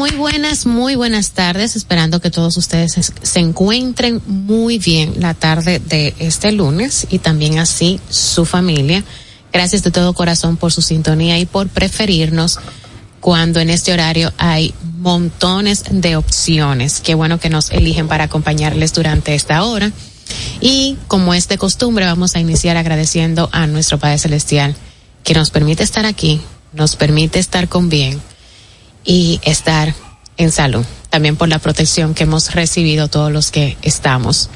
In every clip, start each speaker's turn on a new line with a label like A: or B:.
A: Muy buenas, muy buenas tardes. Esperando que todos ustedes se, encuentren muy bien la tarde de este lunes y también así su familia. Gracias de todo corazón por su sintonía y por preferirnos cuando en este horario hay montones de opciones. Qué bueno que nos eligen para acompañarles durante esta hora. Y como es de costumbre, vamos a iniciar agradeciendo a nuestro Padre Celestial que nos permite estar aquí, nos permite estar con bien y estar en salud. También por la protección que hemos recibido todos los que estamos.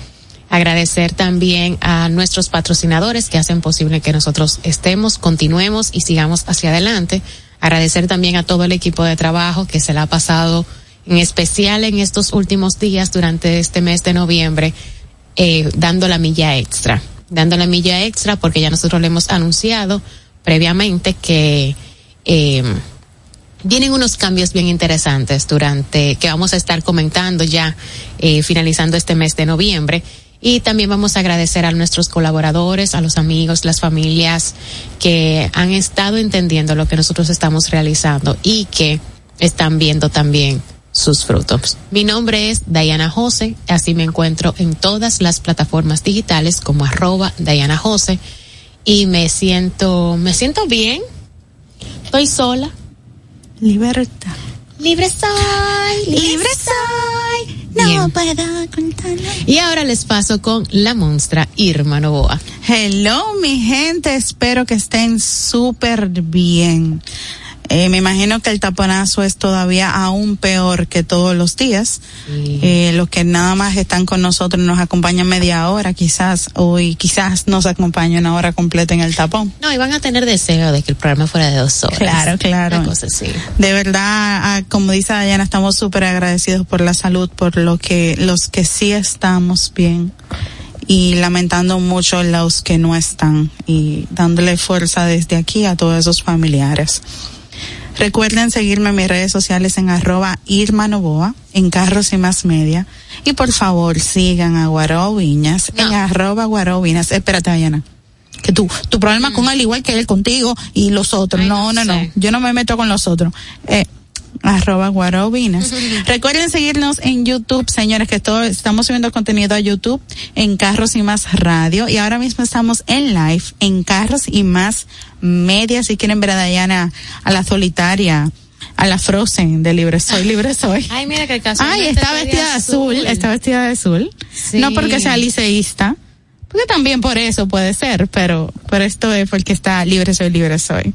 A: Agradecer también a nuestros patrocinadores que hacen posible que nosotros estemos, continuemos y sigamos hacia adelante. Agradecer también a todo el equipo de trabajo que se la ha pasado en especial en estos últimos días durante este mes de noviembre, eh, dando la milla extra. Dando la milla extra porque ya nosotros le hemos anunciado previamente que eh, vienen unos cambios bien interesantes durante que vamos a estar comentando ya eh, finalizando este mes de noviembre. Y también vamos a agradecer a nuestros colaboradores, a los amigos, las familias que han estado entendiendo lo que nosotros estamos realizando y que están viendo también sus frutos. Mi nombre es Diana Jose, así me encuentro en todas las plataformas digitales como arroba Diana Jose. Y me siento, me siento bien, estoy sola,
B: Libertad.
A: Libre soy,
B: libre soy. No
A: Bien.
B: puedo contarlo.
A: Y ahora les paso con la monstrua Irma Novoa.
B: Hello, mi gente. Espero que estén súper bien. Eh, me imagino que el taponazo es todavía aún peor que todos los días.
A: Sí.
B: Eh, los que nada más están con nosotros nos acompañan media hora, quizás, hoy quizás nos acompañen una hora completa en el tapón.
A: No, y van a tener deseo de que el programa fuera de dos horas.
B: Claro, claro.
A: Una cosa así.
B: De verdad, ah, como dice Dayana, estamos súper agradecidos por la salud, por lo que los que sí estamos bien y lamentando mucho los que no están y dándole fuerza desde aquí a todos esos familiares. Recuerden seguirme en mis redes sociales en arroba Irma Novoa, en Carros y Más Media. Y por favor sigan a Guaró Viñas
A: No.
B: en arroba Guaró Viñas. Espérate, Dayana. Que tú, tu problema con él igual que él contigo y los otros.
A: Ay,
B: no,
A: no
B: no, no. Yo no me meto con los otros. Eh, arroba guarobinas. Recuerden seguirnos en YouTube, señores, que todo, estamos subiendo contenido a YouTube en Carros y Más Radio y ahora mismo estamos en live en Carros y Más Media. Si quieren ver a Dayana, a la solitaria, a la Frozen de Libre Soy, Libre Soy.
A: Ay, mira que caso.
B: Ay, está vestida de azul, está vestida de azul.
A: Sí.
B: No porque sea liceísta, porque también por eso puede ser, pero, pero esto es porque está Libre Soy, Libre Soy.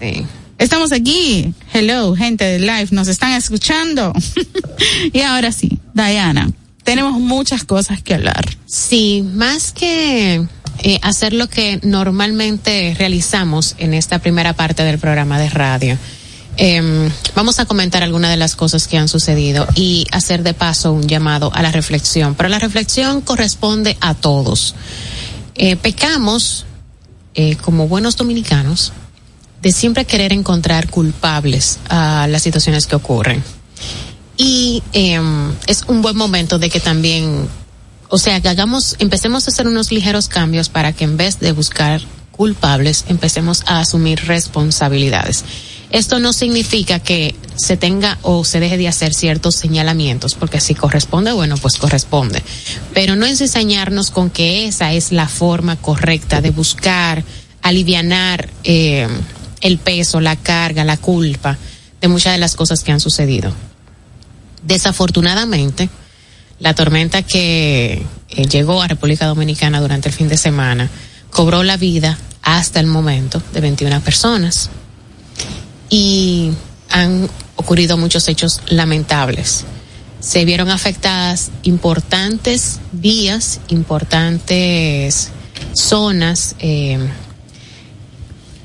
A: Sí.
B: Estamos aquí. Hello, gente de live, nos están escuchando. y ahora sí, Diana, tenemos muchas cosas que hablar.
A: Sí, más que eh, hacer lo que normalmente realizamos en esta primera parte del programa de radio, em, vamos a comentar algunas de las cosas que han sucedido y hacer de paso un llamado a la reflexión. Pero la reflexión corresponde a todos. Eh, pecamos eh, como buenos dominicanos de siempre querer encontrar culpables a las situaciones que ocurren. Y em, es un buen momento de que también, o sea, que hagamos, empecemos a hacer unos ligeros cambios para que en vez de buscar culpables, empecemos a asumir responsabilidades. Esto no significa que se tenga o se deje de hacer ciertos señalamientos, porque si corresponde, bueno, pues corresponde. Pero no es ensañarnos con que esa es la forma correcta de buscar alivianar eh, el peso, la carga, la culpa de muchas de las cosas que han sucedido. Desafortunadamente, la tormenta que eh, llegó a República Dominicana durante el fin de semana cobró la vida hasta el momento de 21 personas y han ocurrido muchos hechos lamentables. Se vieron afectadas importantes vías, importantes zonas, eh,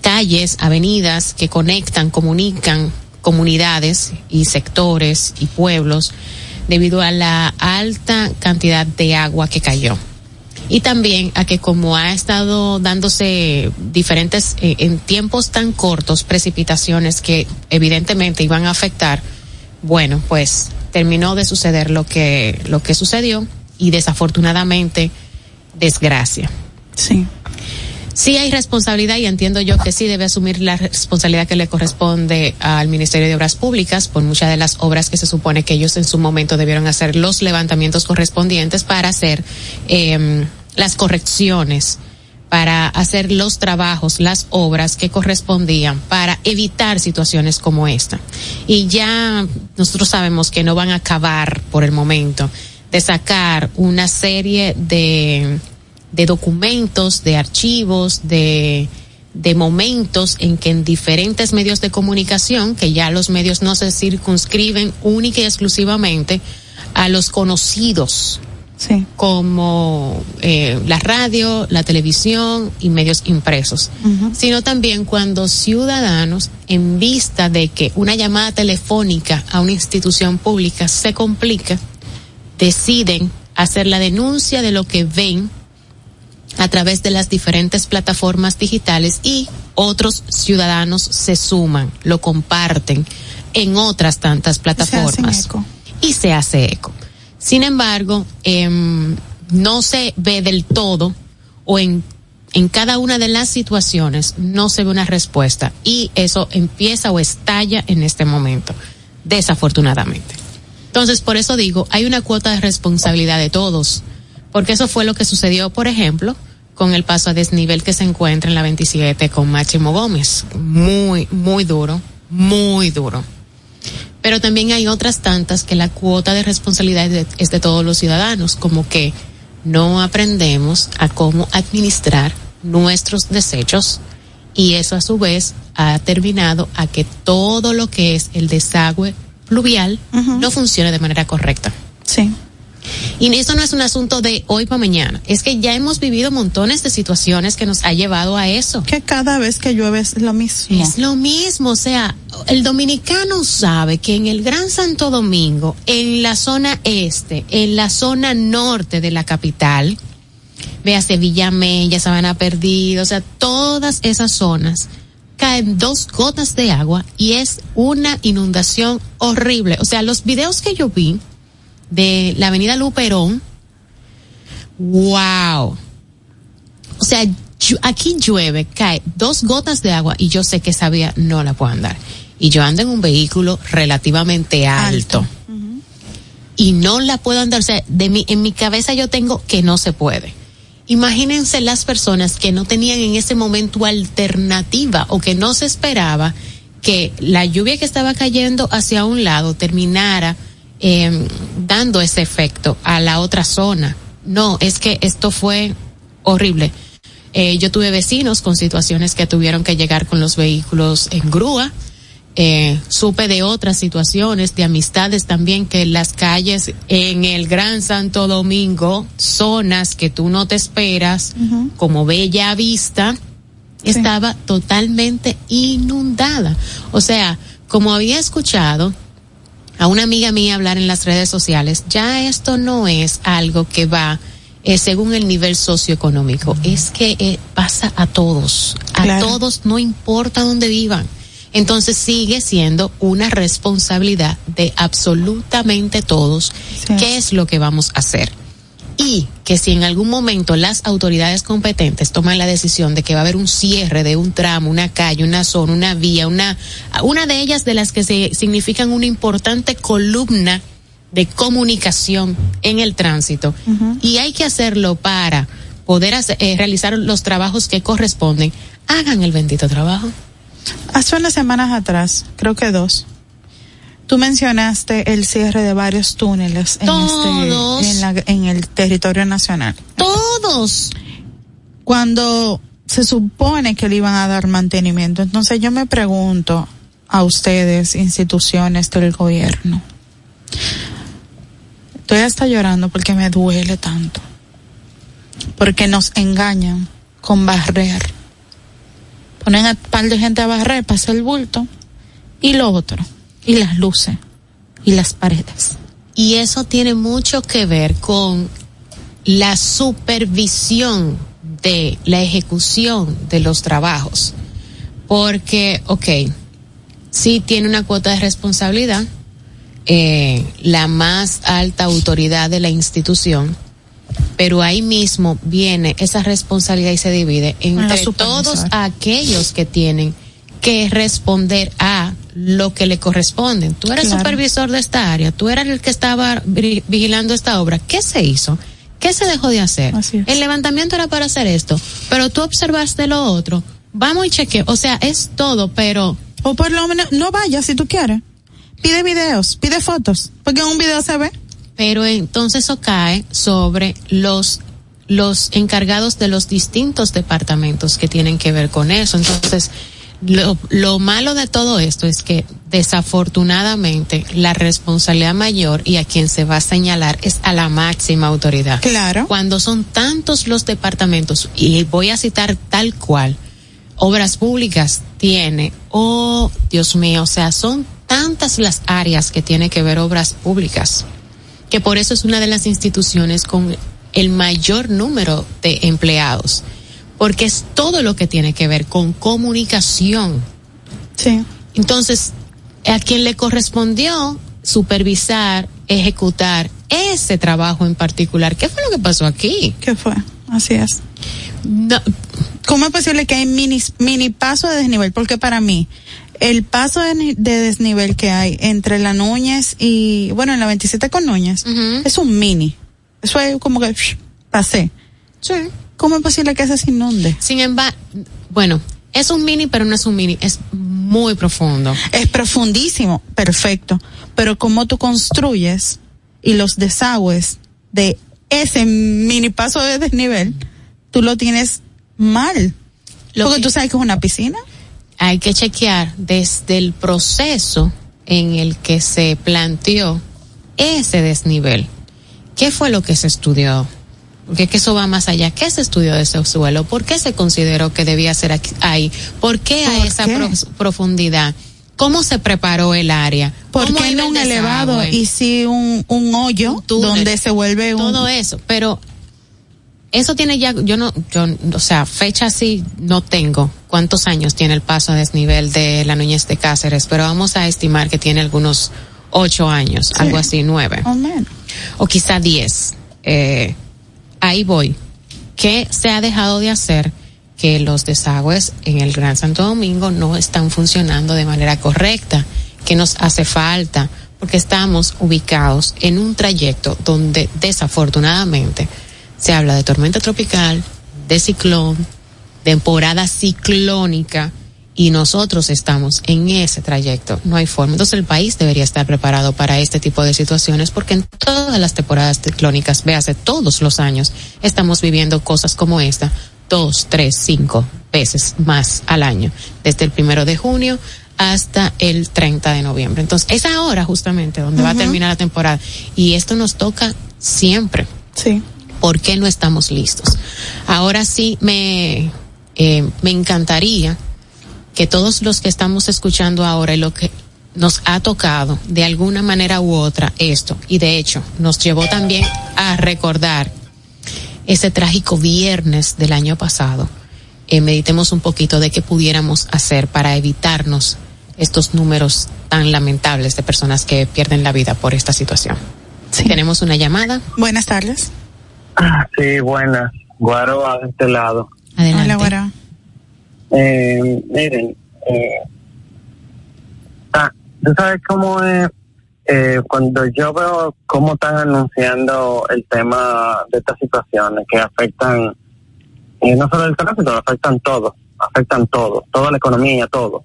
A: calles, avenidas que conectan, comunican comunidades y sectores y pueblos debido a la alta cantidad de agua que cayó. Y también a que como ha estado dándose diferentes, eh, en tiempos tan cortos, precipitaciones que evidentemente iban a afectar, bueno, pues terminó de suceder lo que, lo que sucedió y desafortunadamente desgracia.
B: Sí.
A: Sí hay responsabilidad y entiendo yo que sí debe asumir la responsabilidad que le corresponde al Ministerio de Obras Públicas por muchas de las obras que se supone que ellos en su momento debieron hacer los levantamientos correspondientes para hacer eh, las correcciones para hacer los trabajos, las obras que correspondían para evitar situaciones como esta. Y ya nosotros sabemos que no van a acabar por el momento de sacar una serie de, de documentos, de archivos, de, de momentos en que en diferentes medios de comunicación, que ya los medios no se circunscriben única y exclusivamente a los conocidos
B: Sí.
A: como eh, la radio, la televisión y medios impresos, sino también cuando ciudadanos, en vista de que una llamada telefónica a una institución pública se complica, deciden hacer la denuncia de lo que ven a través de las diferentes plataformas digitales y otros ciudadanos se suman, lo comparten en otras tantas
B: Se
A: plataformas
B: eco.
A: y se hace eco. Sin embargo, em, no se ve del todo o en, en cada una de las situaciones no se ve una respuesta y eso empieza o estalla en este momento, desafortunadamente. Entonces, por eso digo, hay una cuota de responsabilidad de todos, porque eso fue lo que sucedió, por ejemplo, con el paso a desnivel que se encuentra en la 27 con Máximo Gómez. Muy, muy duro, muy duro pero también hay otras tantas que la cuota de responsabilidad es de, es de todos los ciudadanos, como que no aprendemos a cómo administrar nuestros desechos y eso a su vez ha terminado a que todo lo que es el desagüe pluvial no funcione de manera correcta.
B: Sí.
A: Y eso no es un asunto de hoy para mañana, es que ya hemos vivido montones de situaciones que nos ha llevado a eso.
B: Que cada vez que llueve es lo mismo.
A: Es lo mismo, o sea, el dominicano sabe que en el Gran Santo Domingo, en la zona este, en la zona norte de la capital, vea Sevilla Mella, Sabana Perdida, o sea, todas esas zonas caen dos gotas de agua y es una inundación horrible. O sea, los videos que yo vi de la avenida Luperón, wow. O sea, aquí llueve, cae dos gotas de agua y yo sé que esa vía no la puedo andar. Y yo ando en un vehículo relativamente alto.
B: Alto.
A: Y no la puedo andar. O sea, de mi, en mi cabeza yo tengo que no se puede. Imagínense las personas que no tenían en ese momento alternativa o que no se esperaba que la lluvia que estaba cayendo hacia un lado terminara eh, dando ese efecto a la otra zona. No, es que esto fue horrible. Eh, yo tuve vecinos con situaciones que tuvieron que llegar con los vehículos en grúa. Eh, supe de otras situaciones, de amistades también, que en las calles en el Gran Santo Domingo, zonas que tú no te esperas, como Bella Vista, estaba totalmente inundada. O sea, como había escuchado a una amiga mía hablar en las redes sociales, ya esto no es algo que va eh, según el nivel socioeconómico, es que eh, pasa a todos, a
B: Claro.
A: todos, no importa dónde vivan. Entonces sigue siendo una responsabilidad de absolutamente todos
B: Sí.
A: qué es lo que vamos a hacer. Y que si en algún momento las autoridades competentes toman la decisión de que va a haber un cierre de un tramo, una calle, una zona, una vía, una, una de ellas de las que se significan una importante columna de comunicación en el tránsito, y hay que hacerlo para poder hacer- eh, realizar los trabajos que corresponden, hagan el bendito trabajo.
B: Hace unas semanas atrás, creo que dos, tú mencionaste el cierre de varios túneles en,
A: Todos.
B: este, en, la- en el territorio nacional.
A: Todos.
B: Cuando se supone que le iban a dar mantenimiento, entonces yo me pregunto a ustedes, instituciones del gobierno, estoy hasta llorando porque me duele tanto, porque nos engañan con barrer. Ponen a un par de gente a barrer, pasa el bulto Y lo otro, y las luces, y las paredes.
A: Y eso tiene mucho que ver con la supervisión de la ejecución de los trabajos. Porque, ok, sí tiene una cuota de responsabilidad, eh, la más alta autoridad de la institución, pero ahí mismo viene esa responsabilidad y se divide entre todos aquellos que tienen que responder a lo que le corresponde. Tú eres supervisor de esta área, tú eras el que estaba vigilando esta obra. ¿Qué se hizo? ¿Qué se dejó de hacer? El levantamiento era para hacer esto, pero tú observaste lo otro. Vamos y cheque. O sea, es todo, pero.
B: O por lo menos, no vayas si tú quieres. Pide videos, pide fotos, porque en un video se ve.
A: Pero entonces eso cae sobre los los encargados de los distintos departamentos que tienen que ver con eso. Entonces, lo, lo malo de todo esto es que desafortunadamente la responsabilidad mayor y a quien se va a señalar es a la máxima autoridad.
B: Claro.
A: Cuando son tantos los departamentos, y voy a citar tal cual, obras públicas tiene, oh Dios mío, o sea, son tantas las áreas que tiene que ver obras públicas, que por eso es una de las instituciones con el mayor número de empleados porque es todo lo que tiene que ver con comunicación.
B: Sí.
A: Entonces, a quien le correspondió supervisar, ejecutar ese trabajo en particular, ¿qué fue lo que pasó aquí?
B: ¿Qué fue? Así es. ¿Cómo es posible que hay mini, mini paso de desnivel? Porque para mí, el paso de, desnivel que hay entre la Núñez y, bueno, en la 27 con Núñez, es un mini. Eso es como que pasé.
A: Sí.
B: ¿Cómo es posible que se inunde?
A: Sin embargo, bueno, es un mini, pero no es un mini, es muy profundo.
B: Es profundísimo, perfecto. Pero cómo tú construyes y los desagües de ese mini paso de desnivel, tú lo tienes mal. Lo Porque tú sabes que es una piscina.
A: Hay que chequear desde el proceso en el que se planteó ese desnivel. ¿Qué fue lo que se estudió? Porque que eso va más allá. ¿Qué se estudió de ese suelo? ¿Por qué se consideró que debía ser ahí? ¿Por qué a esa profundidad? ¿Cómo se preparó el área?
B: ¿Por qué no un elevado y si un, un hoyo donde se vuelve
A: un... Todo eso, pero eso tiene ya, yo no, yo, o sea, fecha así no tengo cuántos años tiene el paso a desnivel de la Núñez de Cáceres, pero vamos a estimar que tiene algunos ocho años, algo así, nueve.
B: O menos.
A: O quizá diez. Eh, ahí voy. ¿Qué se ha dejado de hacer? Que los desagües en el Gran Santo Domingo no están funcionando de manera correcta. ¿Qué nos hace falta? Porque estamos ubicados en un trayecto donde desafortunadamente se habla de tormenta tropical, de ciclón, temporada ciclónica, y nosotros estamos en ese trayecto. No hay forma. Entonces el país debería estar preparado para este tipo de situaciones porque en todas las temporadas ciclónicas, véase, todos los años estamos viviendo cosas como esta, dos, tres, cinco veces más al año, desde el primero de junio hasta el 30 de noviembre. Entonces es ahora justamente donde va a terminar la temporada y esto nos toca siempre.
B: Sí.
A: ¿Por qué no estamos listos? Ahora sí me, eh, me encantaría que todos los que estamos escuchando ahora y lo que nos ha tocado de alguna manera u otra esto, y de hecho nos llevó también a recordar ese trágico viernes del año pasado, eh, meditemos un poquito de qué pudiéramos hacer para evitarnos estos números tan lamentables de personas que pierden la vida por esta situación. Sí. Tenemos una llamada.
B: Buenas tardes.
C: Ah, sí, buenas. Guaroa de este lado.
A: Adelante.
B: Hola,
C: eh, miren, eh, ah, tú sabes cómo es eh, cuando yo veo cómo están anunciando el tema de estas situaciones que afectan eh, no solo el tránsito, afectan todo, afectan todo, toda la economía, todo.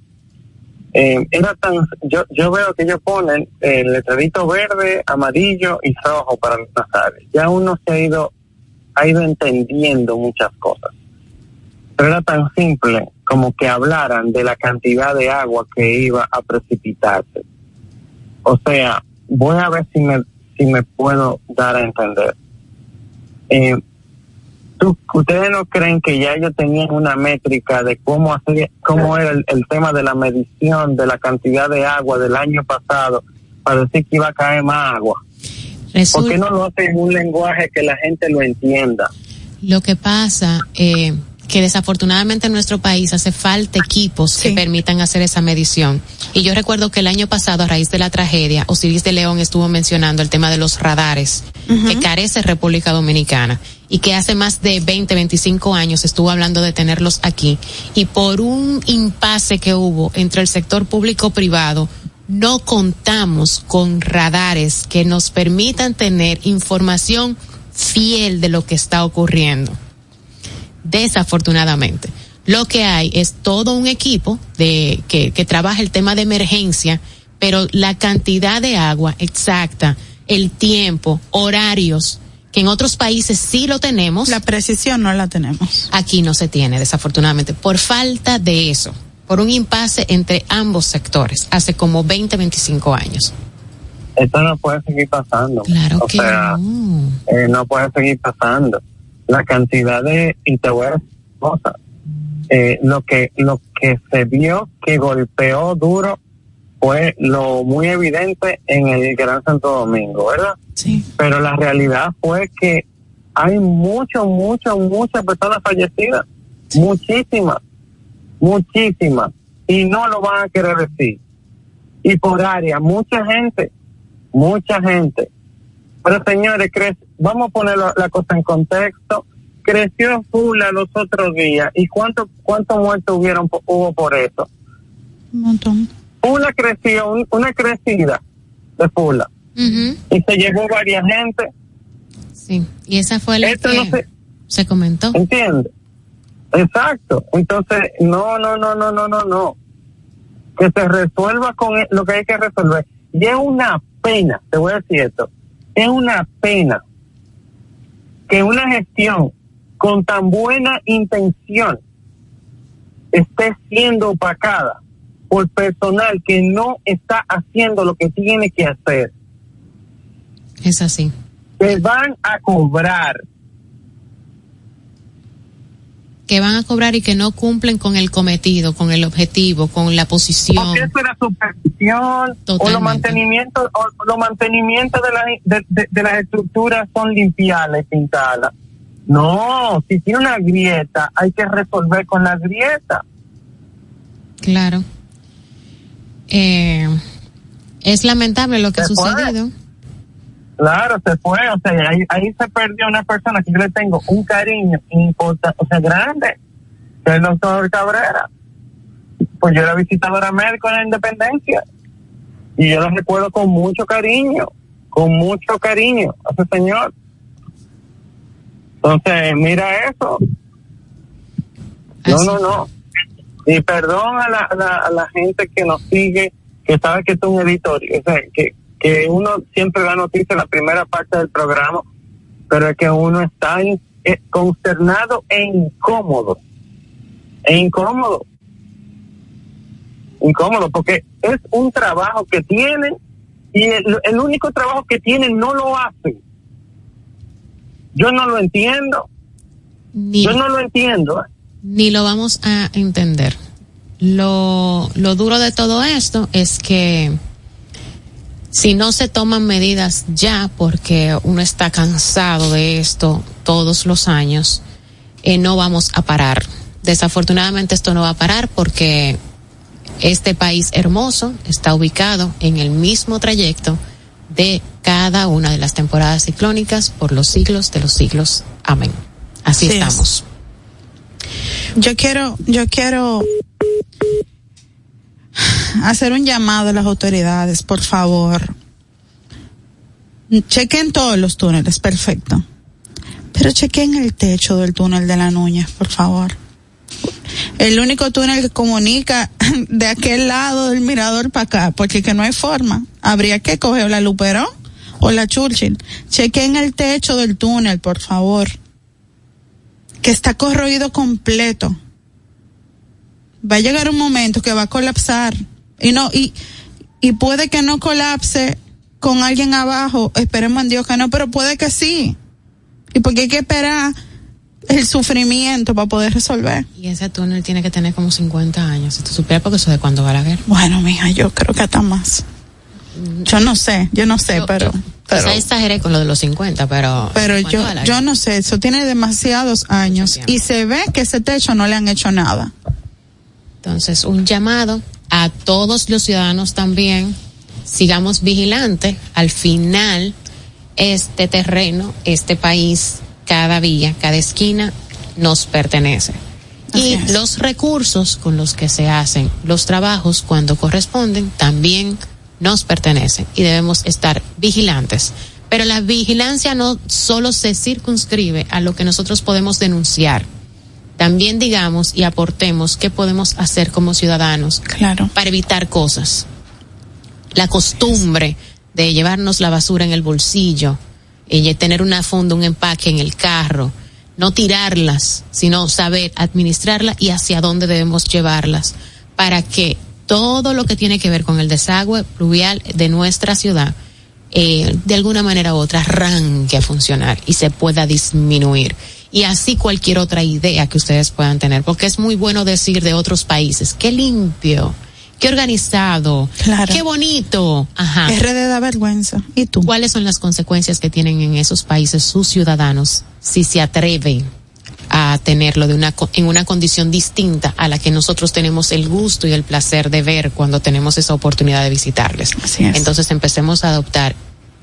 C: Eh, era tan, yo, yo veo que ellos ponen el letrerito verde, amarillo y rojo para los áreas. Ya uno se ha ido, ha ido entendiendo muchas cosas. Pero era tan simple como que hablaran de la cantidad de agua que iba a precipitarse. O sea, voy a ver si me, si me puedo dar a entender. Eh, ¿Ustedes no creen que ya ellos tenían una métrica de cómo hacer, cómo era el, tema de la medición de la cantidad de agua del año pasado para decir que iba a caer más agua? ¿Por qué no lo hacen en un lenguaje que la gente lo entienda?
A: Lo que pasa, eh, que desafortunadamente en nuestro país hace falta equipos que permitan hacer esa medición. Y yo recuerdo que el año pasado, a raíz de la tragedia, Osiris de León estuvo mencionando el tema de los radares que carece República Dominicana y que hace más de 20, 25 años estuvo hablando de tenerlos aquí. Y por un impasse que hubo entre el sector público privado, no contamos con radares que nos permitan tener información fiel de lo que está ocurriendo desafortunadamente. Lo que hay es todo un equipo de que, que trabaja el tema de emergencia, pero la cantidad de agua exacta, el tiempo, horarios, que en otros países sí lo tenemos.
B: La precisión no la tenemos.
A: Aquí no se tiene, desafortunadamente, por falta de eso, por un impasse entre ambos sectores, hace como 20, 25 años.
C: Esto no puede seguir pasando.
A: Claro que no.
C: Eh, no puede seguir pasando la cantidad de y te voy a decir eh, lo que lo que se vio que golpeó duro fue lo muy evidente en el Gran Santo Domingo, ¿verdad?
A: Sí.
C: Pero la realidad fue que hay mucho, mucho, muchas personas fallecidas, muchísimas, muchísimas, y no lo van a querer decir. Y por área, mucha gente, mucha gente. Pero señores, ¿crees? Vamos a poner la, cosa en contexto. Creció Fula los otros días. ¿Y cuántos cuántos muertos hubieron, hubo por eso?
B: Un montón.
C: Fula creció, una crecida de Fula. Y se llevó varias gente.
A: Sí, y esa fue la que se, comentó.
C: ¿Entiendes? Exacto. Entonces, no, no, no, no, no, no, no. Que se resuelva con e, lo que hay que resolver. Y es una pena, te voy a decir esto, es una pena que una gestión con tan buena intención esté siendo opacada por personal que no está haciendo lo que tiene que hacer.
A: Es así.
C: Que van a cobrar.
A: Que van a cobrar y que no cumplen con el cometido, con el objetivo, con la posición.
C: Porque eso era supervisión o los mantenimientos, o los mantenimientos de, la, de, de, las estructuras son limpiarlas, pintadas. No, si tiene una grieta, hay que resolver con la grieta.
A: Claro. Eh, es lamentable lo que ha sucedido.
C: Claro, se fue, o sea, ahí, ahí se perdió una persona que yo le tengo un cariño importante, o sea, grande, que es el doctor Cabrera. Pues yo era visitadora médica en la Independencia y yo lo recuerdo con mucho cariño, con mucho cariño a ese señor. Entonces, mira eso. No, no, no. Y perdón a la, a la, gente que nos sigue, que sabe que es un editor, o sea, que que uno siempre da noticia en la primera parte del programa, pero es que uno está eh, consternado e incómodo. E incómodo. Incómodo, porque es un trabajo que tienen y el, único trabajo que tienen no lo hacen. Yo no lo entiendo. Yo no lo entiendo. ¿eh?
A: Ni lo vamos a entender. Lo, lo duro de todo esto es que si no se toman medidas ya, porque uno está cansado de esto todos los años, eh, no vamos a parar. Desafortunadamente esto no va a parar porque este país hermoso está ubicado en el mismo trayecto de cada una de las temporadas ciclónicas por los siglos de los siglos. Amén. Así estamos.
B: Yo quiero, yo quiero hacer un llamado a las autoridades, por favor. Chequen todos los túneles, perfecto. Pero chequen el techo del túnel de la Nuña, por favor. El único túnel que comunica de aquel lado del mirador para acá, porque que no hay forma. Habría que coger la Luperón o la Churchill. Chequen el techo del túnel, por favor. Que está corroído completo. Va a llegar un momento que va a colapsar y no, y, y puede que no colapse con alguien abajo, esperemos en Dios que no, pero puede que sí. Y porque hay que esperar el sufrimiento para poder resolver.
A: Y ese túnel tiene que tener como 50 años. Si tú supieras porque eso de cuándo va a guerra.
B: Bueno, mija, yo creo que hasta más. Yo no sé, yo no sé, pero...
A: Yo,
B: pero
A: quizá exageré con lo de los 50, pero...
B: Pero yo, yo no sé, eso tiene demasiados años y se ve que ese techo no le han hecho nada.
A: Entonces, un llamado a todos los ciudadanos también, sigamos vigilantes. Al final, este terreno, este país, cada vía, cada esquina, nos pertenece.
B: Así
A: y
B: es.
A: los recursos con los que se hacen los trabajos cuando corresponden también nos pertenecen y debemos estar vigilantes. Pero la vigilancia no solo se circunscribe a lo que nosotros podemos denunciar. También digamos y aportemos qué podemos hacer como ciudadanos
B: Claro.
A: para evitar cosas. La costumbre de llevarnos la basura en el bolsillo, y tener una funda, un empaque en el carro, no tirarlas, sino saber administrarla y hacia dónde debemos llevarlas para que todo lo que tiene que ver con el desagüe pluvial de nuestra ciudad, eh, de alguna manera u otra, arranque a funcionar y se pueda disminuir. Y así cualquier otra idea que ustedes puedan tener, porque es muy bueno decir de otros países, qué limpio, qué organizado,
B: Claro.
A: qué bonito. Ajá.
B: RD da vergüenza. ¿Y tú?
A: ¿Cuáles son las consecuencias que tienen en esos países sus ciudadanos si se atreven a tenerlo de una en una condición distinta a la que nosotros tenemos el gusto y el placer de ver cuando tenemos esa oportunidad de visitarles?
B: Así es.
A: Entonces empecemos a adoptar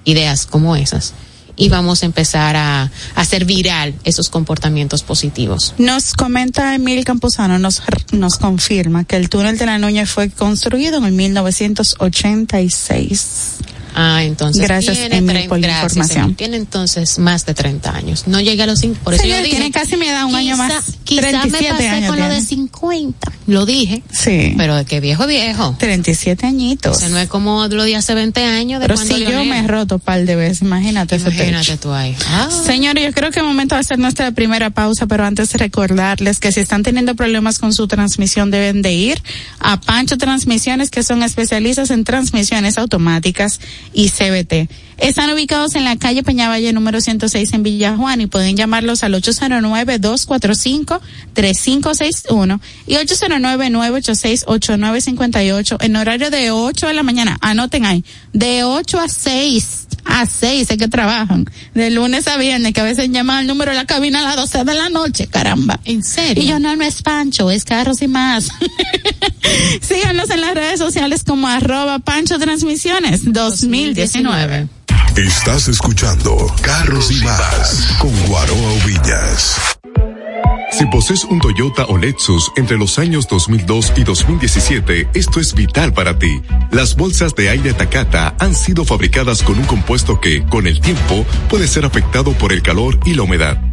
A: ideas como esas y vamos a empezar a, hacer viral esos comportamientos positivos.
B: Nos comenta Emil Camposano, nos, nos confirma que el túnel de la Nuña fue construido en el 1986.
A: Ah, entonces
B: Gracias,
A: tiene
B: por la información.
A: Tiene entonces más de 30 años. No llega a los 5, por eso
B: Señor,
A: yo dije.
B: tiene casi mi edad, un año
A: quizá-
B: más.
A: Quizá me
B: 37
A: pasé
B: años
A: con lo de
B: tiene.
A: 50. Lo dije.
B: Sí.
A: Pero de que viejo, viejo.
B: 37 añitos.
A: O sea, no es como lo de hace 20 años. De
B: Pero si yo me he roto un par de veces, imagínate ese
A: Imagínate
B: techo.
A: tú ahí. Ah.
B: Señores, yo creo que es momento de hacer nuestra primera pausa, pero antes recordarles que si están teniendo problemas con su transmisión deben de ir a Pancho Transmisiones, que son especialistas en transmisiones automáticas y CBT. Están ubicados en la calle Peñavalle número 106 en Villa Juan y pueden llamarlos al 809-245-3561 y 809-986-8958 en horario de 8 de la mañana. Anoten ahí, de 8 a 6 a seis es que trabajan, de lunes a viernes, que a veces llaman al número de la cabina a las 12 de la noche, caramba.
A: ¿En serio?
B: Y yo no, no es Pancho, es Carros y más. Síganos en las redes sociales como arroba Pancho Transmisiones 2019.
D: Estás escuchando Carros y Más con Guaroa Villas.
E: Si posees un Toyota o Lexus entre los años 2002 y 2017, esto es vital para ti. Las bolsas de aire Takata han sido fabricadas con un compuesto que, con el tiempo, puede ser afectado por el calor y la humedad.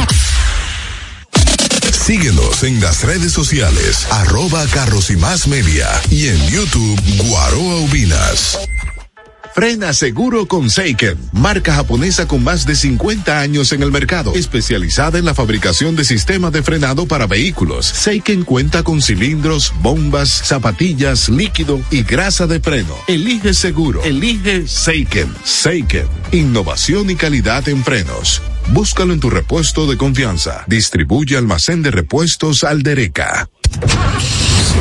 D: Síguenos en las redes sociales, arroba Carros y Más Media y en YouTube Guaroa Ubinas.
F: Frena seguro con Seiken, marca japonesa con más de 50 años en el mercado, especializada en la fabricación de sistemas de frenado para vehículos. Seiken cuenta con cilindros, bombas, zapatillas, líquido y grasa de freno. Elige seguro, elige Seiken. Seiken, innovación y calidad en frenos. Búscalo en tu repuesto de confianza. Distribuye almacén de repuestos Aldereca.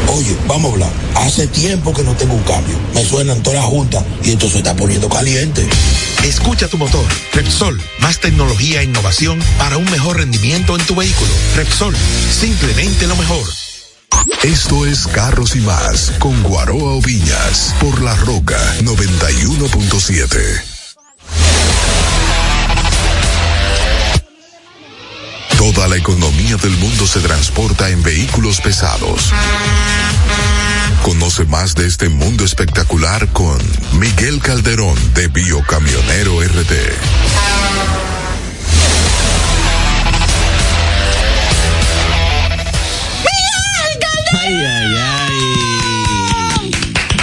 G: Oye, vamos a hablar. Hace tiempo que no tengo un cambio. Me suenan todas las juntas y esto se está poniendo caliente.
H: Escucha tu motor. Repsol, más tecnología e innovación para un mejor rendimiento en tu vehículo. Repsol, simplemente lo mejor.
D: Esto es Carros y más con Guaroa Oviñas por La Roca 91.7. Toda la economía del mundo se transporta en vehículos pesados. Conoce más de este mundo espectacular con Miguel Calderón de Biocamionero RD.
I: Ay, ay, ay.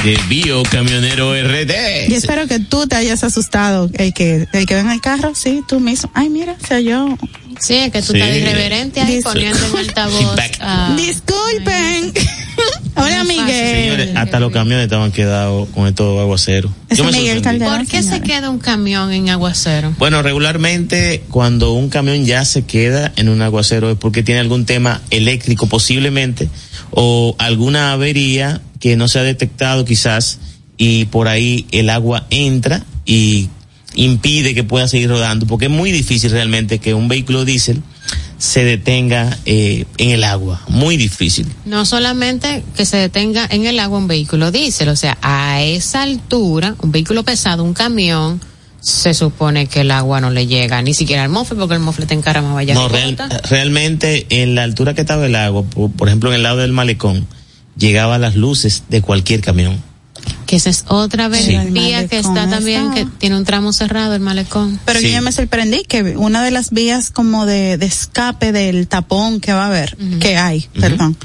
I: De Biocamionero RD.
B: Y espero que tú te hayas asustado. El que, el que ve en el carro, sí, tú mismo. Ay, mira, se yo.
A: Sí, es que tú
I: Sí.
A: estás irreverente ahí
B: Dis-
A: poniendo en altavoz. Ah,
B: Disculpen. Hola, Miguel.
I: Señores, hasta los camiones estaban quedados con estos aguaceros. Yo me
B: Miguel. Calderón.
A: ¿Por qué se queda un camión en aguacero?
I: Bueno, regularmente cuando un camión ya se queda en un aguacero es porque tiene algún tema eléctrico posiblemente o alguna avería que no se ha detectado quizás y por ahí el agua entra y impide que pueda seguir rodando porque es muy difícil realmente que un vehículo diésel se detenga eh, en el agua, muy difícil.
A: No solamente que se detenga en el agua un vehículo diésel, o sea, a esa altura, un vehículo pesado, un camión, se supone que el agua no le llega ni siquiera al mofle porque el mofle te encaramaba allá.
I: No, real- realmente en la altura que estaba el agua, por, por ejemplo en el lado del malecón, llegaba a las luces de cualquier camión.
A: Que esa es otra vez
I: Sí.
A: vía que está también,
B: está.
A: que tiene un tramo cerrado, el malecón.
B: Pero
I: Sí.
B: yo me sorprendí que una de las vías como de, de escape del tapón que va a haber, que hay, perdón,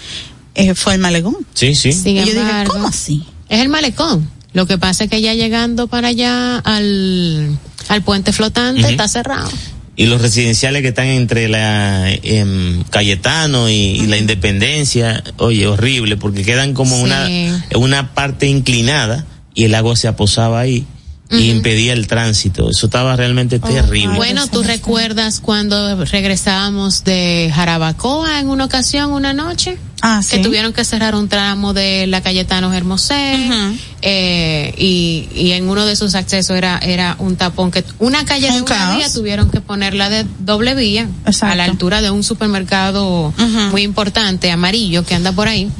B: eh, fue el malecón.
I: Sí, sí.
A: Sin
B: y yo dije, ¿cómo así?
A: Es el malecón. Lo que pasa es que ya llegando para allá al, al puente flotante está cerrado.
I: Y los residenciales que están entre la em, Cayetano y, y la Independencia, oye, horrible, porque quedan como
A: Sí.
I: una, una parte inclinada y el agua se aposaba ahí y impedía el tránsito. Eso estaba realmente terrible.
A: Bueno, tú recuerdas cuando regresábamos de Jarabacoa en una ocasión, una noche,
B: Ah,
A: que
B: sí.
A: tuvieron que cerrar un tramo de la Cayetano Hermosé,
B: Ujú.
A: eh, y, y en uno de sus accesos era, era un tapón que una calle de
B: Un
A: una
B: caos.
A: vía tuvieron que ponerla de doble vía
B: Exacto.
A: a la altura de un supermercado muy importante, amarillo, que anda por ahí.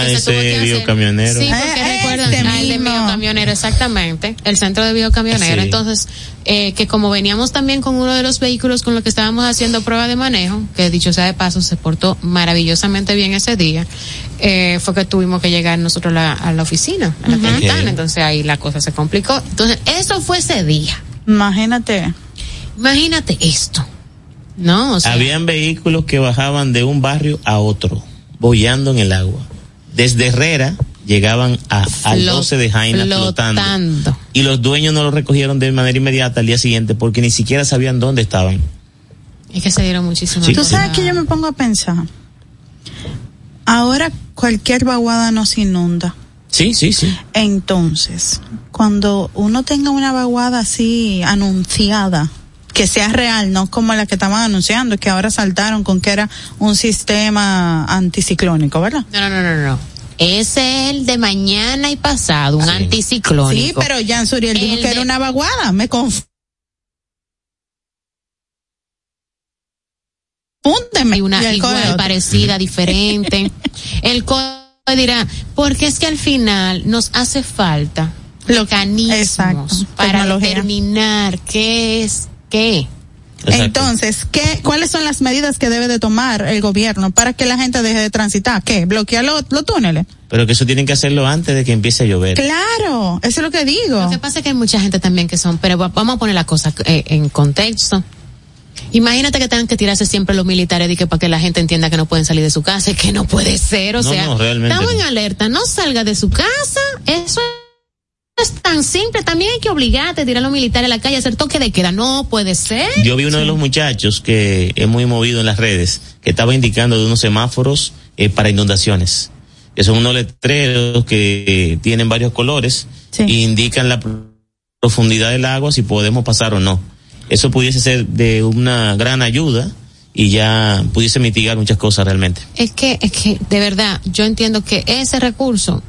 I: Ah,
A: que se tuvo que
I: ese
A: hacer-
I: biocamionero.
A: Sí, porque
B: Eh,
A: recuerdan,
B: ese
A: ah, el de biocamionero, exactamente, el centro de biocamionero.
I: Sí.
A: Entonces, eh, que como veníamos también con uno de los vehículos con los que estábamos haciendo prueba de manejo, que dicho sea de paso, se portó maravillosamente bien ese día, eh, fue que tuvimos que llegar nosotros la- a la oficina, a la.
I: Ok.
A: entonces ahí la cosa se complicó. Entonces, eso fue ese día.
B: Imagínate.
A: Imagínate esto. No, o sea,
I: Habían vehículos que bajaban de un barrio a otro, boyando en el agua. Desde Herrera llegaban a, al
A: Flot-
I: 12 de Jaina flotando.
A: flotando.
I: Y los dueños no lo recogieron de manera inmediata al día siguiente porque ni siquiera sabían dónde estaban.
A: es que se dieron muchísimas
I: Sí.
B: Tú sabes que yo me pongo a pensar. Ahora cualquier vaguada nos inunda.
I: Sí, sí, sí.
B: Entonces, cuando uno tenga una vaguada así anunciada, que sea real, no como la que estaban anunciando, que ahora saltaron con que era un sistema anticiclónico, ¿verdad?
A: No, no, no, no, no. Ese es el de mañana y pasado, un
I: Sí.
A: anticiclónico.
B: Sí, pero Jan Suriel dijo
A: El
B: que
A: de-
B: era una vaguada, me conf... Púnteme.
A: Hay una
B: Y
A: igual, parecida, diferente. el COE dirá, porque es que al final nos hace falta mecanismos
B: exacto,
A: para
B: tecnología.
A: determinar qué es qué.
I: Exacto.
B: Entonces, ¿qué, ¿cuáles son las medidas que debe de tomar el gobierno para que la gente deje de transitar? ¿Qué? ¿Bloquear los, los túneles?
I: Pero que eso tienen que hacerlo antes de que empiece a llover.
B: Claro, eso es lo que digo.
A: Lo que pasa es que hay mucha gente también que son, pero va- vamos a poner la cosa eh, en contexto. Imagínate que tengan que tirarse siempre los militares y que para que la gente entienda que no pueden salir de su casa, y que no puede ser, o
I: No,
A: sea,
I: no,
A: estamos en alerta, no salga de su casa, eso es tan simple, también hay que obligarte a tirar a los militares a la calle a hacer toque de queda, no puede ser.
I: Yo vi uno de los muchachos que es muy movido en las redes, que estaba indicando de unos semáforos eh, para inundaciones. Que son unos letreros que eh, tienen varios colores
B: Sí.
I: e indican la pro- profundidad del agua, si podemos pasar o no. Eso pudiese ser de una gran ayuda y ya pudiese mitigar muchas cosas realmente.
A: Es que, es que, de verdad, yo entiendo que ese recurso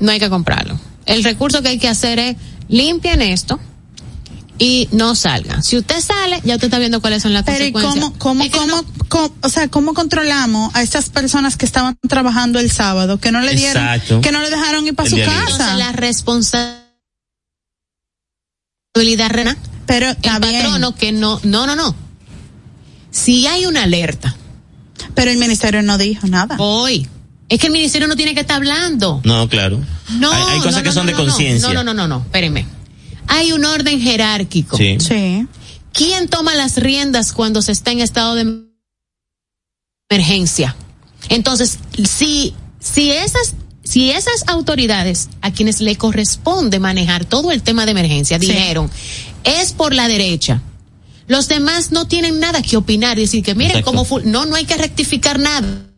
A: no hay que comprarlo. El recurso que hay que hacer es limpien esto y no salgan. Si usted sale, ya usted está viendo cuáles son las
B: Pero ¿y
A: consecuencias.
B: cómo, cómo, cómo,
A: no-
B: cómo- o sea, cómo controlamos a estas personas que estaban trabajando el sábado, que no le dieron,
I: Exacto.
B: que no le dejaron ir para su.
A: Entonces
B: casa?
A: la responsabilidad rena
B: Pero
A: el patrono que no, no, no, no. Si hay una alerta,
B: Pero el ministerio no dijo nada.
A: hoy, es que el ministerio no tiene que estar hablando.
I: No, claro.
A: No,
I: hay, hay cosas
A: no,
I: que son
A: no,
I: de conciencia.
A: No, no, no, no, no, espéreme. Hay un orden jerárquico.
I: Sí.
B: Sí.
A: ¿Quién toma las riendas cuando se está en estado de emergencia? Entonces, si, si esas, si esas autoridades a quienes le corresponde manejar todo el tema de emergencia
B: Sí.
A: dijeron, es por la derecha. Los demás no tienen nada que opinar y decir que miren
I: Exacto.
A: cómo no, no hay que rectificar nada.
I: No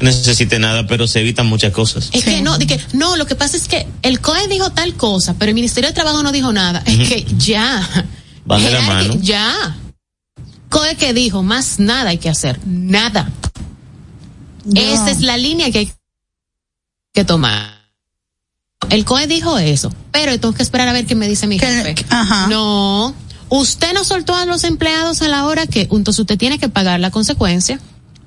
I: necesite nada, pero se evitan muchas cosas.
A: Es
B: Sí.
A: que no, de que, no, lo que pasa es que el COE dijo tal cosa, pero el Ministerio de Trabajo no dijo nada. Es que ya.
I: Van de la mano.
A: Ya. COE que dijo, más nada hay que hacer. Nada.
B: No.
A: Esa es la línea que hay que tomar. El COE dijo eso, pero tengo que esperar a ver qué me dice mi
B: Que-
A: jefe.
B: que- ajá.
A: No. Usted no soltó a los empleados a la hora que, entonces usted tiene que pagar la consecuencia.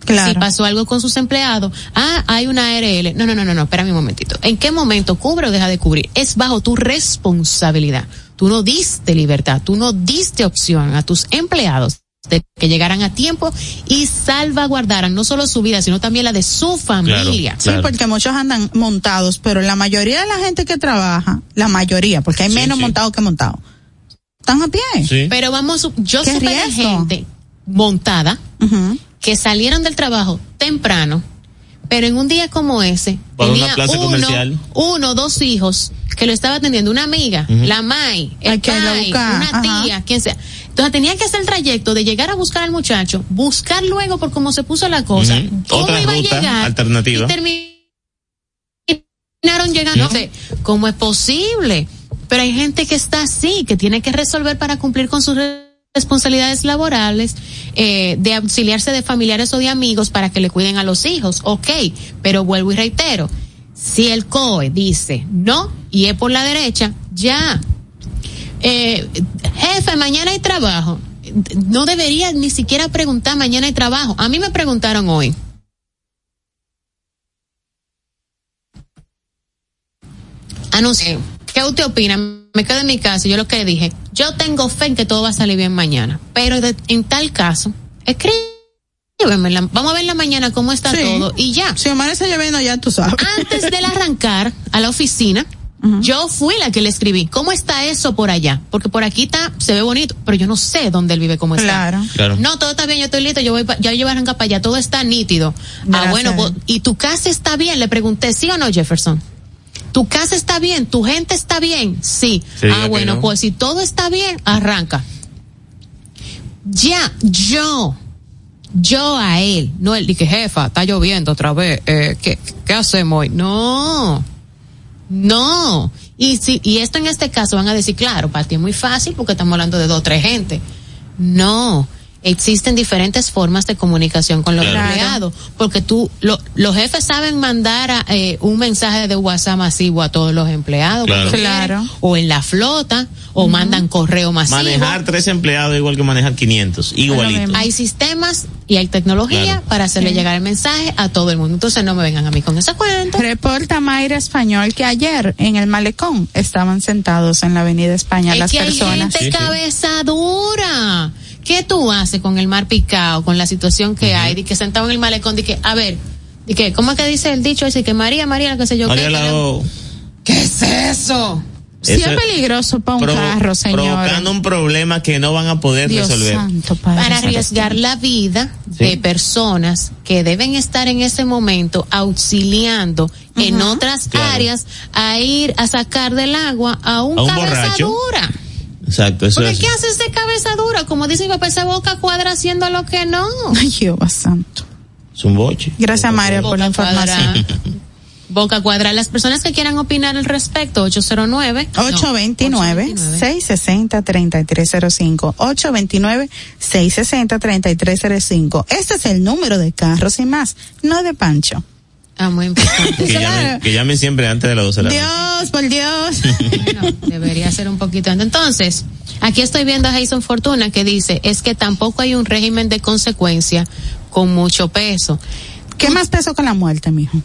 B: Claro.
A: Si pasó algo con sus empleados, ah, hay una ARL. No, no, no, no, no, espérame un momentito. ¿En qué momento cubre o deja de cubrir? Es bajo tu responsabilidad. Tú no diste libertad, tú no diste opción a tus empleados de que llegaran a tiempo y salvaguardaran no solo su vida, sino también la de su familia.
B: Sí, porque muchos andan montados, pero la mayoría de la gente que trabaja, la mayoría, porque hay
I: Sí,
B: menos
I: sí.
B: montados que montados, están a pie.
I: Sí.
A: Pero vamos, yo
B: ¿Qué
A: supe de
B: riesgo?
A: gente montada
B: Ujú.
A: Que salieron del trabajo temprano, pero en un día como ese, tenía
I: plaza
A: uno,
I: comercial.
A: uno, dos hijos que lo estaba atendiendo, una amiga, la Mai, el Pai, una
B: ajá.
A: tía, quien sea. Entonces tenía que hacer el trayecto de llegar a buscar al muchacho, buscar luego por cómo se puso la cosa, cómo
I: Otra
A: iba
I: ruta
A: a llegar
I: alternativa.
A: y terminaron llegando. ¿cómo es posible? Pero hay gente que está así, que tiene que resolver para cumplir con sus responsabilidades laborales, eh, de auxiliarse de familiares o de amigos para que le cuiden a los hijos. Ok, pero vuelvo y reitero, si el COE dice no y es por la derecha, ya. Eh, jefe, mañana hay trabajo. No debería ni siquiera preguntar mañana hay trabajo. A mí me preguntaron hoy. Anuncié. ¿Qué usted opina? Me quedo en mi casa y yo lo que le dije, yo tengo fe en que todo va a salir bien mañana. Pero de- en tal caso, escríbeme. la- vamos a ver la mañana cómo está
B: Sí.
A: todo y ya.
B: Si amanece lloviendo ya tú sabes.
A: Antes del arrancar a la oficina, yo fui la que le escribí, ¿cómo está eso por allá? Porque por aquí está, se ve bonito, pero yo no sé dónde él vive, cómo está.
B: Claro.
I: Claro.
A: No, todo está bien, yo estoy listo, yo voy, ya yo voy a arrancar para allá, todo está nítido. Ah, bueno, pues, ¿y tu casa está bien? Le pregunté, ¿sí o no, Jefferson? ¿Tu casa está bien? ¿Tu gente está bien? Sí. Ah, bueno,
I: no.
A: pues si todo está bien, arranca. Ya, yo, yo a él, no él, dije, jefa, está lloviendo otra vez, eh, ¿qué, ¿qué hacemos hoy? No, no. Y si, y esto en este caso van a decir, claro, para ti es muy fácil porque estamos hablando de dos o tres gente. No. Existen diferentes formas de comunicación con los
I: Claro.
A: empleados, porque tú, lo- los jefes saben mandar a, eh, un mensaje de WhatsApp masivo a todos los empleados,
I: Claro.
A: o en la flota, o mandan correo masivo.
I: Manejar tres empleados igual que manejar 500, igualito.
A: Hay sistemas y hay tecnología
I: Claro.
A: para hacerle llegar el mensaje a todo el mundo. Entonces no me vengan a mí con esa cuenta.
B: Reporta Mayra Español que ayer en el malecón estaban sentados en la Avenida España
A: es
B: las
A: que
B: personas.
A: hay gente
I: Sí, sí.
A: cabeza dura. ¿Qué tú haces con el mar picado, con la situación que hay, de que sentado en el malecón, de que, a ver, de que, ¿cómo es que dice el dicho ese? Que María, María, qué sé yo.
I: María
A: qué, que- ¿Qué es eso?
B: Sí
I: eso
B: es peligroso para un
I: provo-
B: carro, señor.
I: Provocando un problema que no van a poder
B: Dios
I: resolver.
B: santo, Padre
A: Para arriesgar la vida
I: Sí.
A: de personas que deben estar en ese momento auxiliando en otras
I: Claro.
A: áreas a ir a sacar del agua a un,
I: A un
A: cabeza
I: borracho.
A: dura.
I: Exacto, eso
A: Porque
I: es.
A: ¿qué hace ese cabeza dura? Como dice mi papá, esa boca cuadra haciendo lo que no.
B: Ay, Jehová santo.
I: Es un boche.
B: Gracias, María, por la
A: Boca
B: información.
A: Boca Cuadra. Las personas que quieran opinar al respecto, 809.
B: 829-660-3305. 829-660-3305. Este es el número de carros y más, no de Pancho.
A: Ah, muy importante.
I: Que, llamen, que llamen siempre antes de las 12 de la noche.
B: Dios, por Dios.
A: bueno, debería ser un poquito antes. Entonces, aquí estoy viendo a Jason Fortuna que dice, es que tampoco hay un régimen de consecuencia con mucho peso.
B: ¿Qué más peso que la muerte, mijo?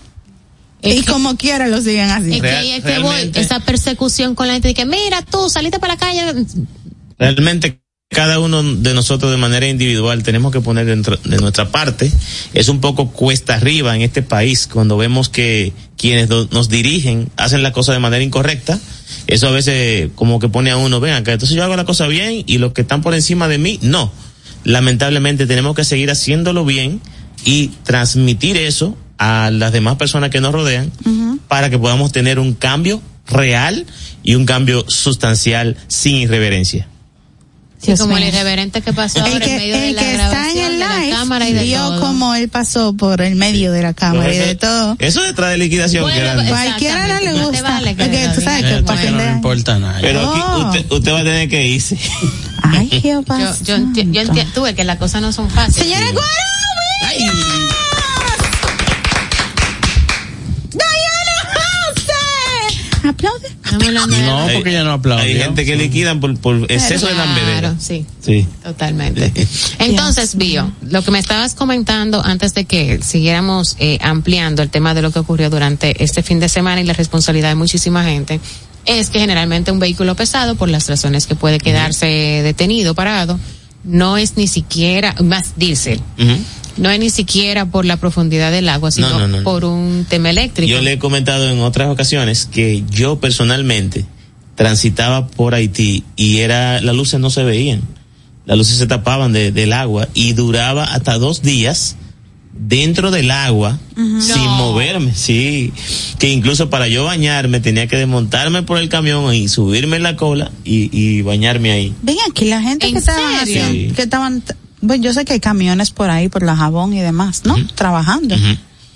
A: Es
B: y
A: que-
B: como quiera lo siguen así.
A: Es que ahí es que voy, esa persecución con la gente de que, mira, tú saliste para la calle.
I: Realmente cada uno de nosotros de manera individual tenemos que poner dentro de nuestra parte. Es un poco cuesta arriba en este país cuando vemos que quienes nos dirigen hacen la cosa de manera incorrecta. Eso a veces como que pone a uno, ven acá, entonces yo hago la cosa bien y los que están por encima de mí, no. Lamentablemente tenemos que seguir haciéndolo bien y transmitir eso a las demás personas que nos rodean para que podamos tener un cambio real y un cambio sustancial sin irreverencia.
A: Sí,
B: Dios
A: como el irreverente que pasó
B: El
A: ahora en
B: que,
A: medio de
B: el
A: la
B: que está en
A: grabación,
B: el
A: de la cámara y
B: live
A: de
B: vio
A: todo.
B: como él pasó por el medio de la cámara y de todo.
I: Eso detrás de liquidación.
A: Bueno,
I: que era-
B: Cualquiera no le gusta.
A: vale que
B: Porque tú sabes que de
J: no
B: año-
J: importa nada.
I: pero aquí
B: Oh.
I: usted, usted va a tener que irse.
B: Ay, Jehová.
A: Yo, yo, enti- yo entiendo, tú ves que las cosas no son fáciles.
B: Señora Guaro, Aplaude.
A: De-
J: No, porque ya no aplaudió.
I: Hay gente que liquidan por, por exceso de
A: Claro,
I: lambedera.
A: sí.
I: Sí.
A: Totalmente. Entonces, Bio, lo que me estabas comentando antes de que siguiéramos eh, ampliando el tema de lo que ocurrió durante este fin de semana y la responsabilidad de muchísima gente, es que generalmente un vehículo pesado, por las razones que puede quedarse detenido, parado, no es ni siquiera, más diésel,
I: Ujú.
A: No es ni siquiera por la profundidad del agua, sino
I: no, no, no.
A: por un tema eléctrico.
I: Yo le he comentado en otras ocasiones que yo personalmente transitaba por Haití y era las luces no se veían. Las luces se tapaban de- del agua y duraba hasta dos días dentro del agua sin
A: No.
I: moverme, sí. Que incluso para yo bañarme tenía que desmontarme por el camión y subirme en la cola y, y bañarme ahí.
B: Ven aquí, la gente
A: ¿En
B: que
I: Sí.
B: que estaban, bueno, yo sé que hay camiones por ahí, por la jabón y demás, ¿no? Trabajando.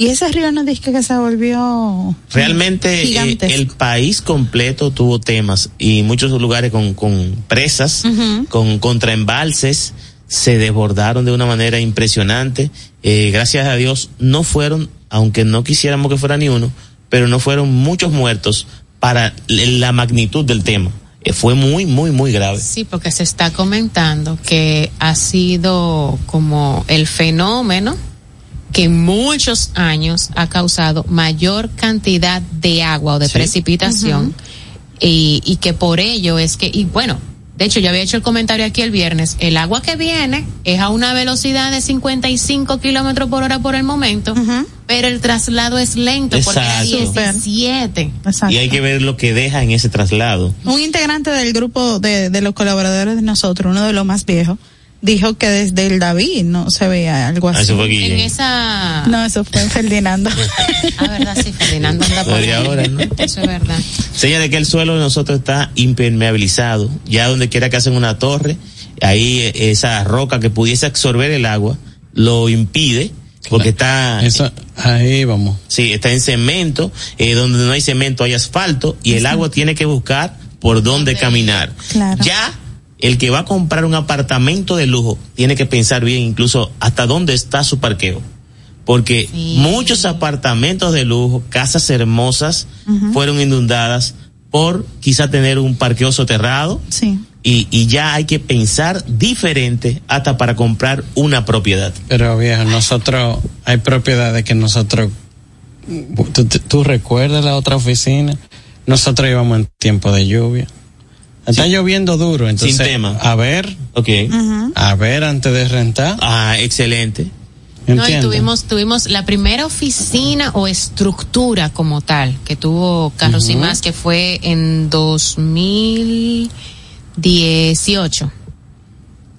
B: Y ese río no dice que se volvió
I: Realmente eh, el país completo tuvo temas y muchos lugares con, con presas, con contraembalses, se desbordaron de una manera impresionante. Eh, gracias a Dios no fueron, aunque no quisiéramos que fuera ni uno, pero no fueron muchos muertos para la magnitud del tema. Eh, fue muy, muy, muy grave.
A: Sí, porque se está comentando que ha sido como el fenómeno que en muchos años ha causado mayor cantidad de agua o de
I: Sí.
A: precipitación y, y que por ello es que, y bueno, de hecho yo había hecho el comentario aquí el viernes, el agua que viene es a una velocidad de 55 kilómetros por hora por el momento, pero el traslado es lento porque era
I: Exacto.
A: 17.
B: Exacto.
I: Y hay que ver lo que deja en ese traslado.
B: Un integrante del grupo de, de los colaboradores de nosotros, uno de los más viejos, dijo que desde el David no se veía algo
I: Ah,
B: así.
I: Eso fue
A: En esa...
B: No, eso fue Ferdinando.
A: Ah, verdad, sí, Ferdinando anda por
I: Desde
A: ahí.
I: ahora, ¿no?
A: Eso es verdad.
I: Señala que el suelo de nosotros está impermeabilizado. Ya donde quiera que hacen una torre, ahí eh, esa roca que pudiese absorber el agua lo impide porque está
J: Eso, ahí vamos.
I: sí está en cemento. eh, donde no hay cemento hay asfalto y el agua tiene que buscar por dónde caminar.
B: Claro.
I: Ya el que va a comprar un apartamento de lujo tiene que pensar bien incluso hasta dónde está su parqueo. Porque
A: Sí.
I: muchos apartamentos de lujo, casas hermosas, fueron inundadas por quizá tener un parqueo soterrado
B: Sí.
I: y, y ya hay que pensar diferente hasta para comprar una propiedad.
J: Pero viejo, nosotros, hay propiedades que nosotros, ¿tú, tú- tú recuerdas la otra oficina? Nosotros íbamos en tiempo de lluvia. Está lloviendo duro, entonces.
I: Sin tema.
J: A ver,
I: Ok.
J: a ver antes de rentar.
I: Ah, excelente.
A: No, y tuvimos, tuvimos la primera oficina o estructura como tal que tuvo Carros y Más, que fue en 2018.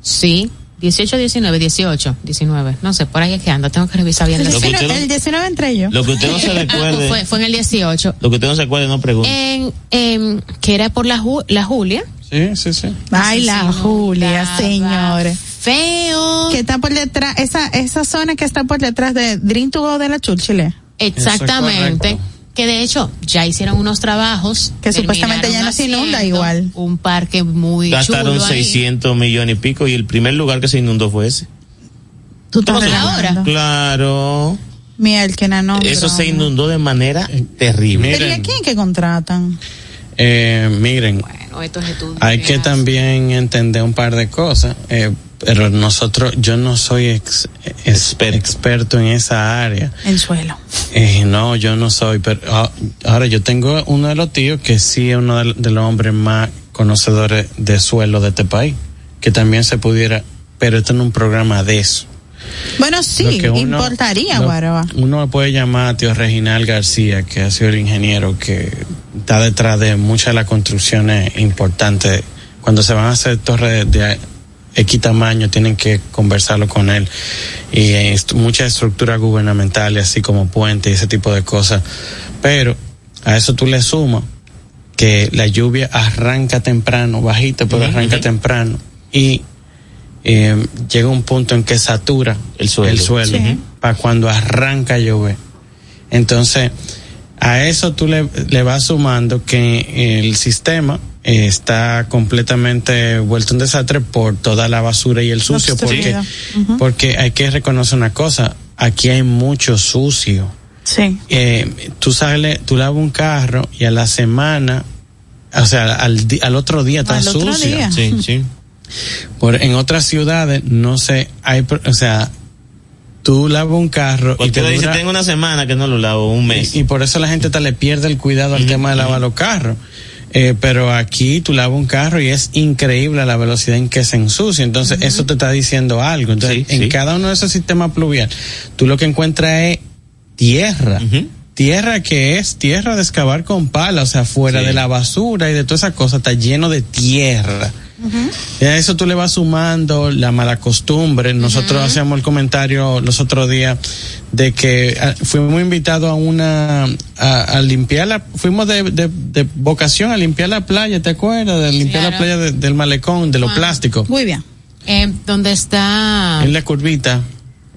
A: Sí, 18, 19, 18, 19. No sé, por ahí es que anda, tengo que revisar bien.
B: El
I: Lo que
A: fecha.
B: 19,
I: usted no-
B: el 19 entre ellos.
I: Lo que usted no se
A: Ah,
I: recuerde,
A: fue, fue en el 18.
I: lo que usted no se acuerde no pregunte.
A: En, em, que era por la, Ju- la Julia.
J: Sí, sí, sí.
B: Ay, la Julia, señores.
A: Feo.
B: Que está por detrás, esa, esa zona que está por detrás de Dream to Go de la Churchile.
A: Exactamente.
J: Es.
A: Que de hecho ya hicieron unos trabajos.
B: Que supuestamente ya no se inunda igual.
A: Un parque muy
I: Gastaron
A: chulo ahí.
I: 600 millones y pico y el primer lugar que se inundó fue ese.
B: Tú estás
A: ¿Cómo que ahora?
I: Claro.
B: Miel, que no.
I: Eso se inundó de manera terrible.
B: ¿Pero y a quién que contratan?
J: Eh, miren,
A: Bueno, estos estudios
J: hay que
A: hacen.
J: también entender un par de cosas, eh, pero nosotros, yo no soy ex- ex- experto en esa área.
B: El suelo.
J: Eh, no, yo no soy, pero ah, ahora yo tengo uno de los tíos que sí es uno de, de los hombres más conocedores de suelo de este país, que también se pudiera, pero esto no es un programa de eso.
B: Bueno, sí,
J: uno-
B: importaría,
J: lo-
B: Guaroa.
J: Uno puede llamar a tío Reginal García, que ha sido el ingeniero que está detrás de muchas de las construcciones importantes. Cuando se van a hacer torres de, de X tamaño, tienen que conversarlo con él. Y eh, est- muchas estructuras gubernamentales, así como puentes y ese tipo de cosas. Pero a eso tú le sumas que la lluvia arranca temprano, bajita, pero arranca temprano. Y eh, llega un punto en que satura
I: El suelo.
B: Sí.
J: para cuando arranca llover. Entonces, a eso tú le, le vas sumando que el sistema eh, está completamente vuelto un desastre por toda la basura y el sucio, porque, porque hay que reconocer una cosa, aquí hay mucho sucio.
B: Sí.
J: Eh, tú sales, tú lavas un carro y a la semana, o sea, al, al otro día está
B: Al otro
J: sucio.
B: día.
I: Sí, sí.
J: Por, en otras ciudades, no sé, hay, o sea, tú lavas un carro y te
I: dice,
J: dura-
I: tengo una semana que no lo lavo, un mes.
J: y, y por eso la gente te le pierde el cuidado al tema de lavar los carros. Eh, pero aquí tú lavas un carro y es increíble la velocidad en que se ensucia. Entonces, eso te está diciendo algo. Entonces,
I: Sí,
J: en
I: sí.
J: cada uno de esos sistemas pluvial, tú lo que encuentras es tierra. Tierra que es tierra de excavar con pala, o sea, fuera
I: Sí.
J: de la basura y de todas esas cosas, está lleno de tierra. Y a eso tú le vas sumando la mala costumbre. Nosotros hacíamos el comentario los otros días de que ah, fuimos invitados a una, a, a limpiar la, fuimos de, de, de vocación a limpiar la playa, ¿te acuerdas? De limpiar la playa de- del malecón, de lo
A: Ah.
J: plástico.
B: Muy bien.
A: Eh, donde está
J: En la curvita.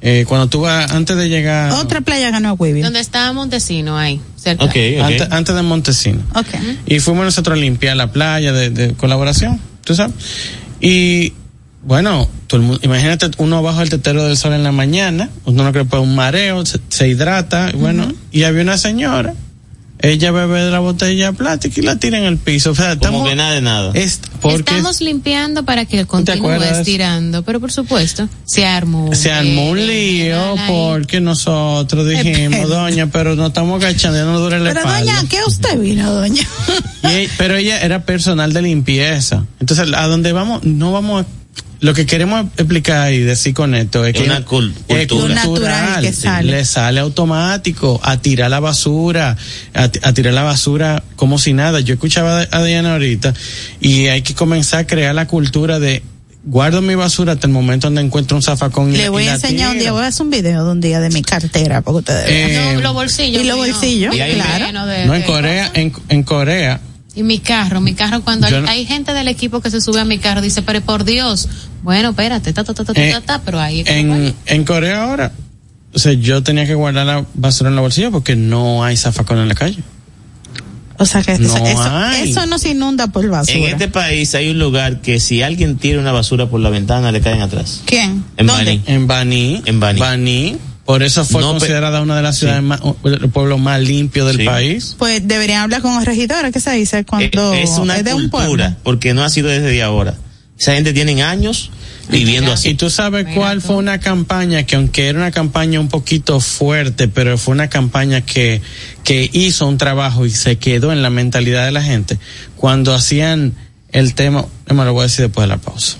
J: Eh, cuando tú vas, antes de llegar.
B: Otra playa ganó a Wibia.
A: donde está Montesino ahí cerca
I: Ok, ok.
J: Antes, antes de Montesino.
B: Ok.
J: Y fuimos nosotros a limpiar la playa de, de colaboración, tú sabes. Y bueno, todo el mundo- imagínate uno bajo el tetero del sol en la mañana, uno no cree un mareo, se, se hidrata, y bueno, y había una señora, ella bebe de la botella plástica y la tira en el piso. O sea,
I: Como
J: estamos,
I: que nada de nada.
J: es porque
A: Estamos limpiando para que continúe
J: acuerdas?
A: estirando, pero por supuesto, se armó. un
J: se armó un
A: lío
J: porque nosotros dijimos,
B: Espera.
J: doña, pero no estamos agachando, ya no duele la
B: Pero
J: espalda.
B: doña, ¿qué usted vino, doña?
J: Y pero ella era personal de limpieza. Entonces, a donde vamos, no vamos a, lo que queremos explicar y decir con esto es
I: Es
J: que
I: una cul-
J: es
I: cultura.
B: Natural que sale.
J: le sale automático a tirar la basura, a, ti- a tirar la basura como si nada. Yo escuchaba a Diana ahorita y hay que comenzar a crear la cultura de guardo mi basura hasta el momento donde encuentro un zafacón y
B: Le
J: y
B: voy
J: la
B: a enseñar un día, voy a hacer un video de un día de mi cartera para que ustedes.
J: Eh,
A: No, los bolsillos.
B: y los bolsillos,
A: Y
B: claro.
A: de-
J: no en Corea, en Corea
A: Y mi carro, mi carro, cuando hay,
J: no-
A: hay gente del equipo que se sube a mi carro, dice, pero por Dios, bueno, espérate, ta, ta, ta, ta, ta,
J: Eh,
A: ta, ta, pero ahí
J: en,
A: hay.
J: en Corea ahora, o sea, yo tenía que guardar la basura en la bolsilla porque no hay zafacón en la calle.
B: O sea que
J: No
B: eso,
J: hay.
B: eso no se inunda por basura.
I: En este país hay un lugar que si alguien tira una basura por la ventana le caen atrás.
B: ¿Quién?
I: En
B: ¿Dónde?
I: Baní.
J: En Baní.
I: En Baní.
J: Por eso fue
I: No,
J: considerada una de las
I: Sí.
J: ciudades más, el pueblo más limpio del
I: Sí.
J: país.
B: Pues deberían hablar con el regidor, ¿qué se dice?
I: Eh,
B: Cuando
I: es una
B: de un pueblo.
I: cultura, porque no ha sido desde ahora. Esa gente tiene años viviendo
J: Y
I: así.
J: tú sabes
A: Mira
J: cuál
A: tú.
J: fue una campaña que aunque era una campaña un poquito fuerte, pero fue una campaña que, que hizo un trabajo y se quedó en la mentalidad de la gente cuando hacían el tema, me lo voy a decir después de la pausa.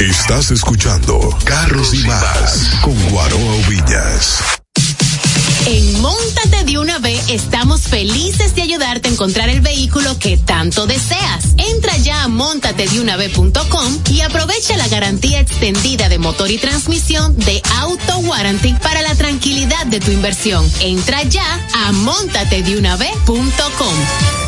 D: Estás escuchando Carros y Más con Guaroa Villas.
K: En Móntate de una vez estamos felices de ayudarte a encontrar el vehículo que tanto deseas. Entra ya a montatedeunavez.com y aprovecha la garantía extendida de motor y transmisión de Auto Warranty para la tranquilidad de tu inversión. Entra ya a montatedeunavez.com.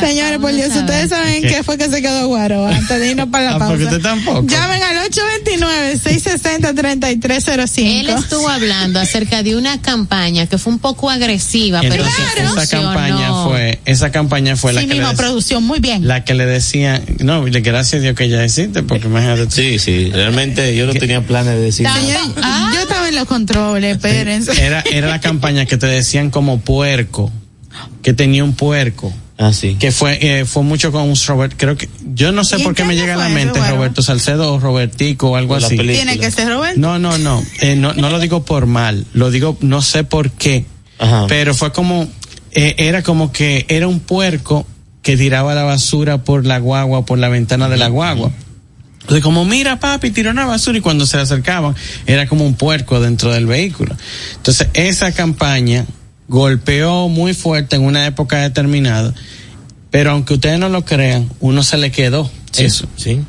B: Señores, por Dios, ustedes saben qué fue que se quedó guaro antes de irnos para la
J: Ah,
B: pausa.
J: porque usted tampoco.
B: Llamen al 829-660-3305.
A: Él estuvo hablando acerca de una campaña que fue un poco agresiva, pero que
J: esa campaña fue, esa campaña fue la que
B: mismo, producción, muy bien.
J: la que le decían, no, le- gracias a Dios que ya existe, porque imagínate. tú.
I: Sí, sí, realmente yo no tenía planes de decir nada.
B: Señor, Yo estaba en los controles, espérense.
J: Era, era la campaña que te decían como puerco, que tenía un puerco.
I: Ah, sí.
J: Que fue, eh, fue mucho con Robert, creo que, yo no sé
B: ¿Y en
J: por qué
B: qué
J: me llega a la mente? Roberto Salcedo o Robertico o algo
I: Por la
J: así.
I: película.
B: Tiene que ser Roberto.
J: No, no, no, eh, no, no lo digo por mal, lo digo, no sé por qué,
I: Ajá.
J: pero fue como, eh, era como que era un puerco que tiraba la basura por la guagua, por la ventana de la guagua. Entonces, como, mira papi, tiró una basura y cuando se le acercaban, era como un puerco dentro del vehículo. Entonces, esa campaña golpeó muy fuerte en una época determinada, pero aunque ustedes no lo crean, uno se le quedó
I: Sí,
J: eso.
I: Sí.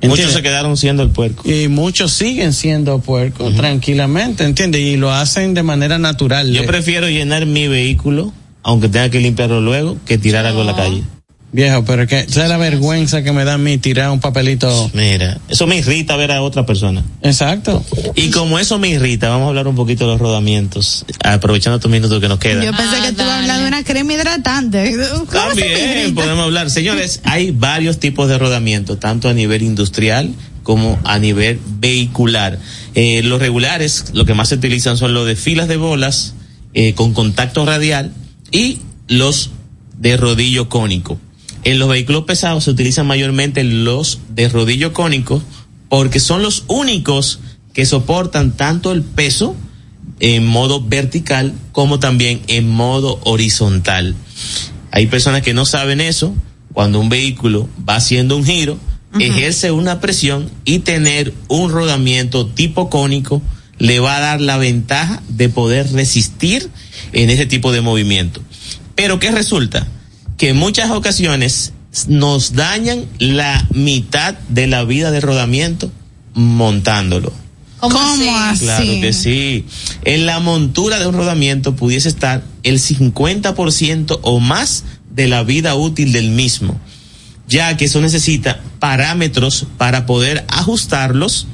J: ¿Entiendes?
I: Muchos se quedaron siendo el puerco.
J: Y muchos siguen siendo puercos tranquilamente, ¿entiendes? Y lo hacen de manera natural.
I: Yo
J: Eh,
I: prefiero llenar mi vehículo, aunque tenga que limpiarlo luego, que tirar algo a la calle.
J: Viejo, pero es que, ¿sabes la vergüenza que me da a mí tirar un papelito?
I: Mira, eso me irrita ver a otra persona.
J: Exacto.
I: Y como eso me irrita, vamos a hablar un poquito de los rodamientos, aprovechando estos minutos que nos quedan.
B: Yo pensé
A: Ah,
B: que tú ibas a
A: dale.
B: hablar de una crema hidratante. ¿Cómo se te
I: También podemos hablar. Señores, hay varios tipos de rodamiento, tanto a nivel industrial como a nivel vehicular. Eh, los regulares, lo que más se utilizan son los de filas de bolas eh, con contacto radial y los de rodillo cónico. En los vehículos pesados se utilizan mayormente los de rodillo cónico porque son los únicos que soportan tanto el peso en modo vertical como también en modo horizontal. Hay personas que no saben eso. Cuando un vehículo va haciendo un giro, ejerce una presión y tener un rodamiento tipo cónico le va a dar la ventaja de poder resistir en ese tipo de movimiento. Pero ¿qué resulta? Que en muchas ocasiones nos dañan la mitad de la vida de rodamiento montándolo.
A: ¿Cómo,
B: ¿Cómo
A: así?
B: así?
I: Claro que sí. En la montura de un rodamiento pudiese estar el 50% o más de la vida útil del mismo, ya que eso necesita parámetros para poder ajustarlos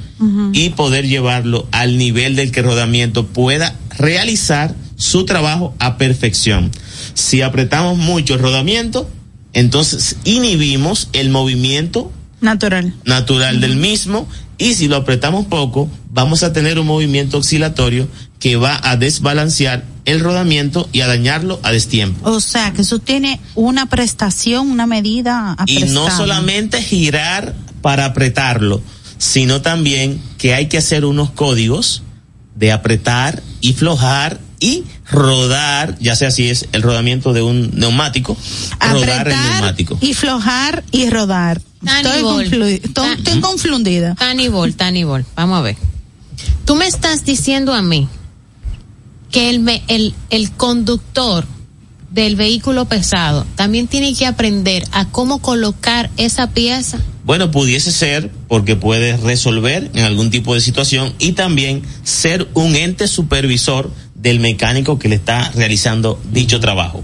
I: y poder llevarlo al nivel del que el rodamiento pueda realizar su trabajo a perfección. Si apretamos mucho el rodamiento, entonces inhibimos el movimiento
B: Natural.
I: natural del mismo y si lo apretamos poco vamos a tener un movimiento oscilatorio que va a desbalancear el rodamiento y a dañarlo a destiempo.
B: O sea, que eso tiene una prestación, una medida
I: Y no solamente girar para apretarlo, sino también que hay que hacer unos códigos de apretar y flojar y rodar, ya sea si es el rodamiento de un neumático, rodar el neumático.
B: y flojar y rodar.
A: Tani
B: Estoy, estoy- confundida.
A: Tanibol, Tanibol, vamos a ver. Tú me estás diciendo a mí que el, me- el, el conductor del vehículo pesado, también tiene que aprender a cómo colocar esa pieza.
I: Bueno, pudiese ser porque puede resolver en algún tipo de situación y también ser un ente supervisor del mecánico que le está realizando dicho trabajo.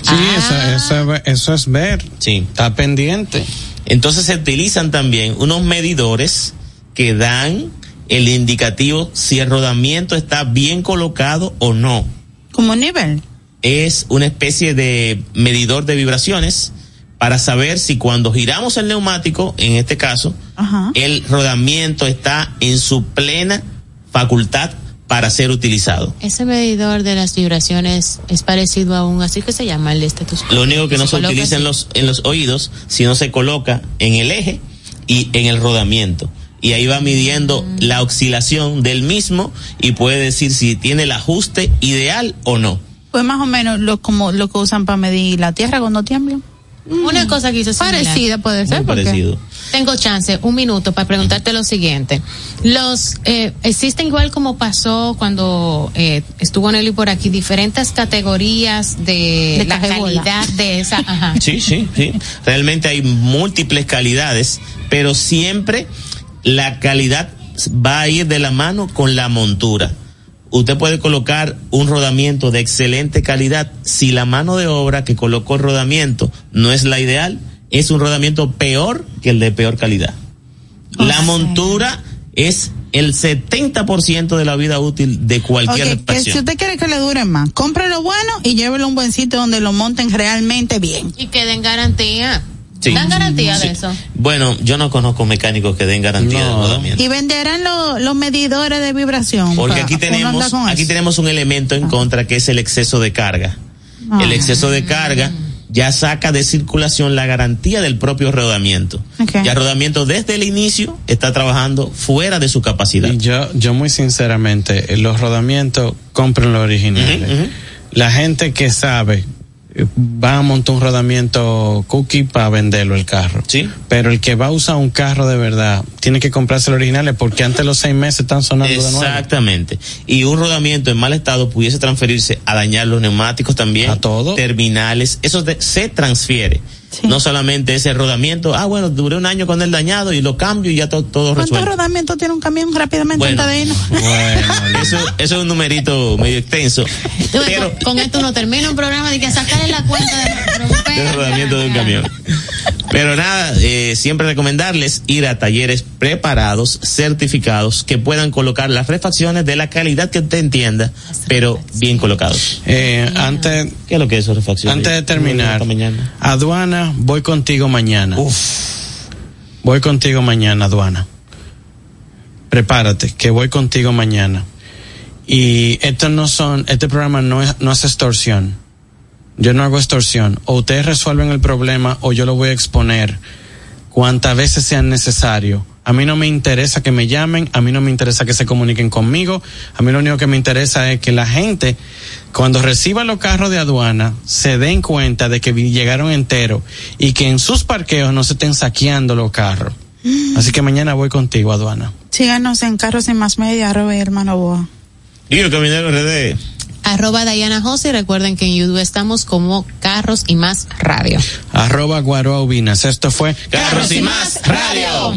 J: Sí, eso, eso, eso, es ver.
I: Sí.
J: Está pendiente.
I: Entonces se utilizan también unos medidores que dan el indicativo si el rodamiento está bien colocado o no.
B: ¿Como nivel?
I: Es una especie de medidor de vibraciones para saber si cuando giramos el neumático, en este caso,
B: Ajá.
I: el rodamiento está en su plena facultad para ser utilizado.
A: Ese medidor de las vibraciones es parecido a un, así que se llama el estetoscopio.
I: Lo único que no se utiliza en los, en los oídos, sino se coloca en el eje y en el rodamiento. Y ahí va midiendo
A: Mm.
I: la oscilación del mismo y puede decir si tiene el ajuste ideal o no.
B: Pues más o menos lo como lo que usan para medir la tierra cuando tiembla.
A: Una cosa que hizo similar.
B: Parecida puede ser.
I: Muy
B: porque-
I: parecido.
A: Tengo chance, un minuto para preguntarte lo siguiente. Los eh, existen igual como pasó cuando eh, estuvo Nelly por aquí diferentes categorías de,
B: De
A: la
B: cajebola.
A: calidad de esa. Ajá.
I: Sí, sí, sí. Realmente hay múltiples calidades, pero siempre la calidad va a ir de la mano con la montura. Usted puede colocar un rodamiento de excelente calidad si la mano de obra que colocó el rodamiento no es la ideal, es un rodamiento peor que el de peor calidad. La montura es el 70% de la vida útil de cualquier
B: Ok, que
I: reparación.
B: si usted quiere que le dure más, compre lo bueno y llévelo a un buen sitio donde lo monten realmente bien.
A: Y que den garantía.
I: Sí.
A: ¿Dan garantía
I: Sí.
A: de eso?
I: Bueno, yo no conozco mecánicos que den garantía de rodamiento.
B: Y venderán lo- los medidores de vibración.
I: Porque aquí tenemos, aquí
B: eso.
I: tenemos un elemento en contra que es el exceso de carga.
B: Ah.
I: El exceso de carga ya saca de circulación la garantía del propio rodamiento.
B: Ok.
I: Ya el rodamiento desde el inicio está trabajando fuera de su capacidad.
J: Y yo, yo muy sinceramente, los rodamientos, compren los originales. La gente que sabe va a montar un rodamiento cookie para venderlo el carro.
I: Sí.
J: Pero el que va a usar un carro de verdad tiene que comprarse los originales porque antes los seis meses están sonando de nuevo.
I: Exactamente. Y un rodamiento en mal estado pudiese transferirse a dañar los neumáticos también.
J: A todo.
I: Terminales. Eso de- se transfiere. No solamente ese rodamiento, ah, bueno, duré un año con el dañado y lo cambio y ya to- todo
B: ¿Cuántos
I: resuelto.
B: rodamientos tiene un camión rápidamente
I: Bueno.
B: antes de irnos?
J: Bueno,
I: Eso, eso es un numerito medio extenso.
A: Tú ves,
I: Pero
A: con, con esto uno termina un programa de que sacarle la cuenta de,
I: de rodamiento de un camión. Pero nada, eh, siempre recomendarles ir a talleres preparados, certificados, que puedan colocar las refacciones de la calidad que usted entienda, pero bien colocados.
J: eh, antes,
I: ¿Qué es lo que es refacciones?
J: antes de terminar,
I: mañana.
J: Aduana, voy contigo mañana. Voy contigo mañana, aduana. Prepárate, que voy contigo mañana. Y estos no son, este programa no es, no es extorsión. Yo no hago extorsión. O ustedes resuelven el problema o yo lo voy a exponer cuantas veces sean necesario. A mí no me interesa que me llamen, a mí no me interesa que se comuniquen conmigo, a mí lo único que me interesa es que la gente, cuando reciba los carros de aduana, se den cuenta de que llegaron enteros y que en sus parqueos no se estén saqueando los carros. Así que mañana voy contigo, aduana.
B: Síganos en Carros y Más Media, arroba y hermano Boa.
I: Y el caminero RD.
A: Arroba Diana José y recuerden que en YouTube estamos como Carros y Más Radio.
J: Arroba Guaroa Ubinas. Esto fue
I: Carros y Más Radio.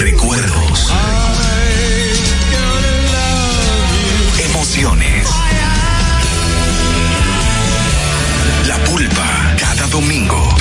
L: Recuerdos.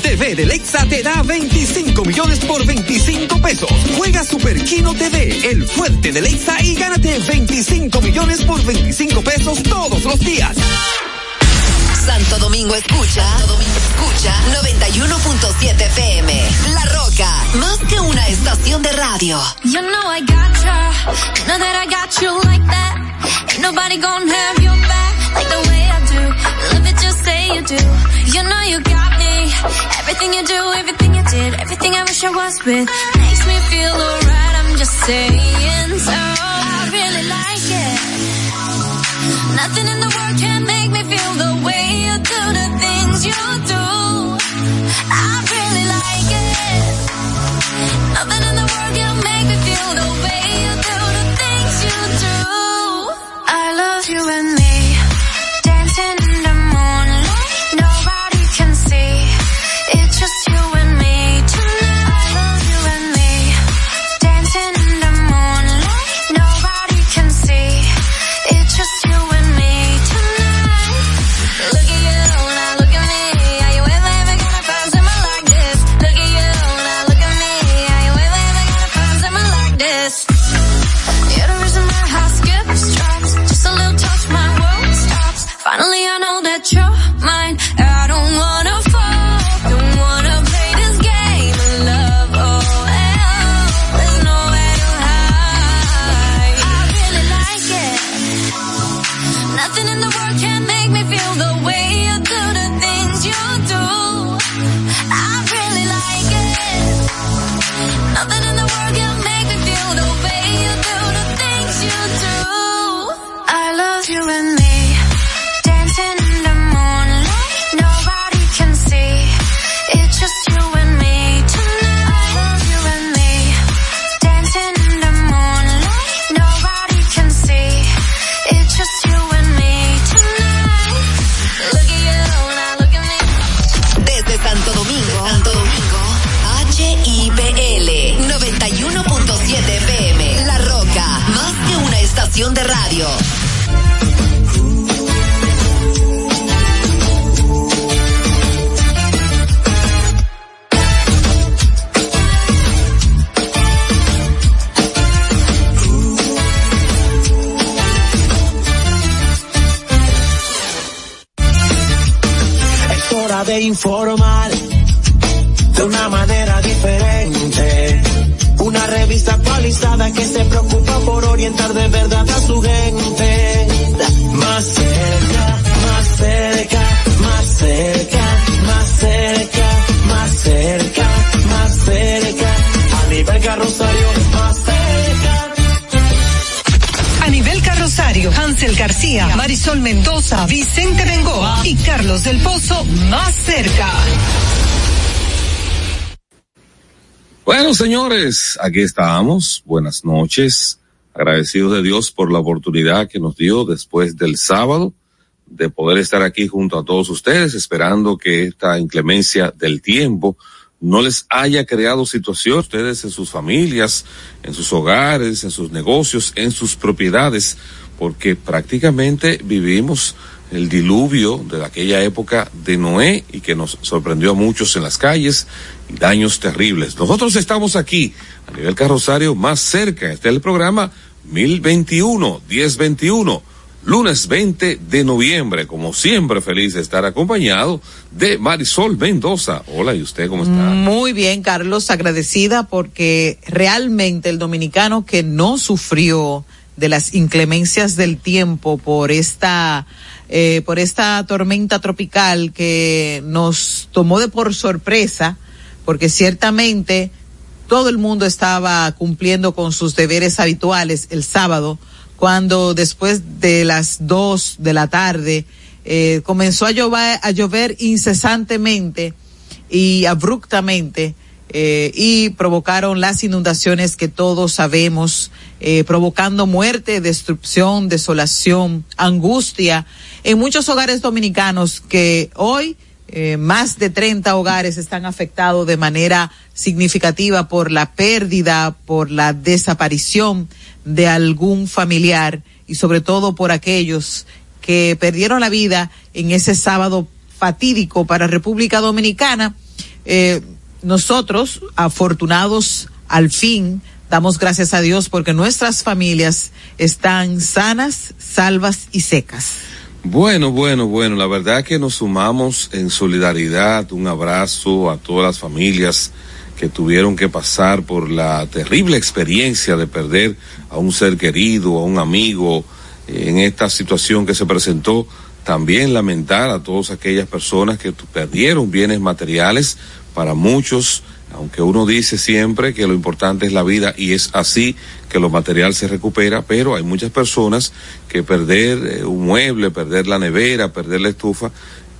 M: TV de Lexa te da 25 millones por 25 pesos. Juega Superquino TV, el fuerte de Lexa y gánate 25 millones por 25 pesos todos los días.
N: Santo Domingo escucha, Santo Domingo escucha 91.7 PM. La Roca, más que una estación de radio.
O: You know I got know that I got you like that. Ain't nobody gonna have your back like the way I do. Love it just say you do. You know you got. Everything you do, everything you did, everything I wish I was with makes me feel alright. I'm just saying so. I really like it. Nothing in the world can make me feel the way you do the things you do. I really like it. Nothing in the world can make me feel the way you do the things you do. I love you and
P: A nivel carrosario, Hansel García, Marisol Mendoza, Vicente Bengoa y Carlos del Pozo más cerca.
Q: Bueno, señores, aquí estamos. Buenas noches. Agradecidos de Dios por la oportunidad que nos dio después del sábado de poder estar aquí junto a todos ustedes, esperando que esta inclemencia del tiempo no les haya creado situación ustedes en sus familias, en sus hogares, en sus negocios, en sus propiedades, porque prácticamente vivimos el diluvio de aquella época de Noé y que nos sorprendió a muchos en las calles y daños terribles. Nosotros estamos aquí a nivel carrosario más cerca. Este es el programa 1021, 1021. Lunes 20 de noviembre. Como siempre, feliz de estar acompañado de Marisol Mendoza. Hola, ¿y usted cómo está?
R: Muy bien, Carlos, agradecida porque realmente el dominicano que no sufrió de las inclemencias del tiempo por esta eh, por esta tormenta tropical que nos tomó de por sorpresa, porque ciertamente todo el mundo estaba cumpliendo con sus deberes habituales el sábado, cuando después de las dos de la tarde eh, comenzó a llover, a llover incesantemente y abruptamente eh, y provocaron las inundaciones que todos sabemos, eh, provocando muerte, destrucción, desolación, angustia en muchos hogares dominicanos que hoy eh, más de 30 hogares están afectados de manera significativa por la pérdida, por la desaparición de algún familiar y sobre todo por aquellos que perdieron la vida en ese sábado fatídico para República Dominicana. Eh, nosotros, afortunados al fin, damos gracias a Dios porque nuestras familias están sanas, salvas y secas.
Q: Bueno, bueno, bueno, la verdad que nos sumamos en solidaridad, un abrazo a todas las familias que tuvieron que pasar por la terrible experiencia de perder a un ser querido, a un amigo, en esta situación que se presentó. También lamentar a todas aquellas personas que perdieron bienes materiales, para muchos, aunque uno dice siempre que lo importante es la vida y es así que lo material se recupera, pero hay muchas personas que perder eh, un mueble, perder la nevera, perder la estufa,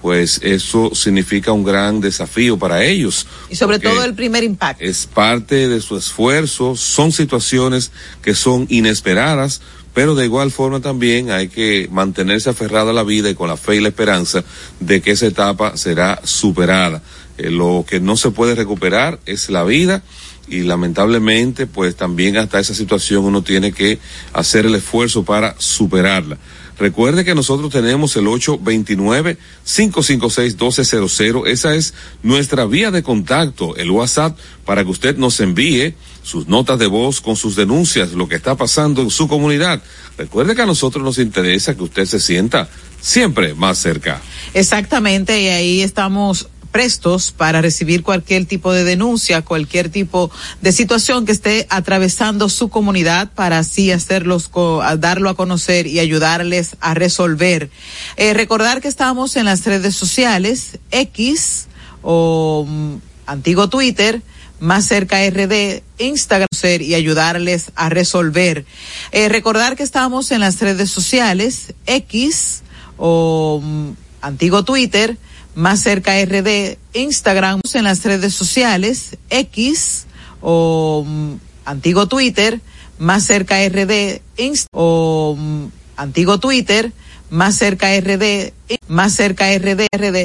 Q: pues eso significa un gran desafío para ellos.
R: Y sobre todo el primer impacto.
Q: Es parte de su esfuerzo, son situaciones que son inesperadas, pero de igual forma también hay que mantenerse aferrado a la vida y con la fe y la esperanza de que esa etapa será superada. Eh, lo que no se puede recuperar es la vida y lamentablemente pues también hasta esa situación uno tiene que hacer el esfuerzo para superarla. Recuerde que nosotros tenemos el 829-556-1200. Esa es nuestra vía de contacto, el WhatsApp, para que usted nos envíe sus notas de voz con sus denuncias, lo que está pasando en su comunidad. Recuerde que a nosotros nos interesa que usted se sienta siempre más cerca.
R: Exactamente, y ahí estamos prestos para recibir cualquier tipo de denuncia, cualquier tipo de situación que esté atravesando su comunidad para así hacerlos, darlo a conocer y ayudarles a resolver. Eh, recordar que estamos en las redes sociales, X o mm, antiguo Twitter, más cerca RD, Instagram y ayudarles a resolver. Eh, recordar que estamos en las redes sociales, X o mm, antiguo Twitter, más cerca RD, Instagram, en las redes sociales, X o mm, antiguo Twitter, más cerca RD, Inst o mm, antiguo Twitter, más cerca RD, más cerca RD, RD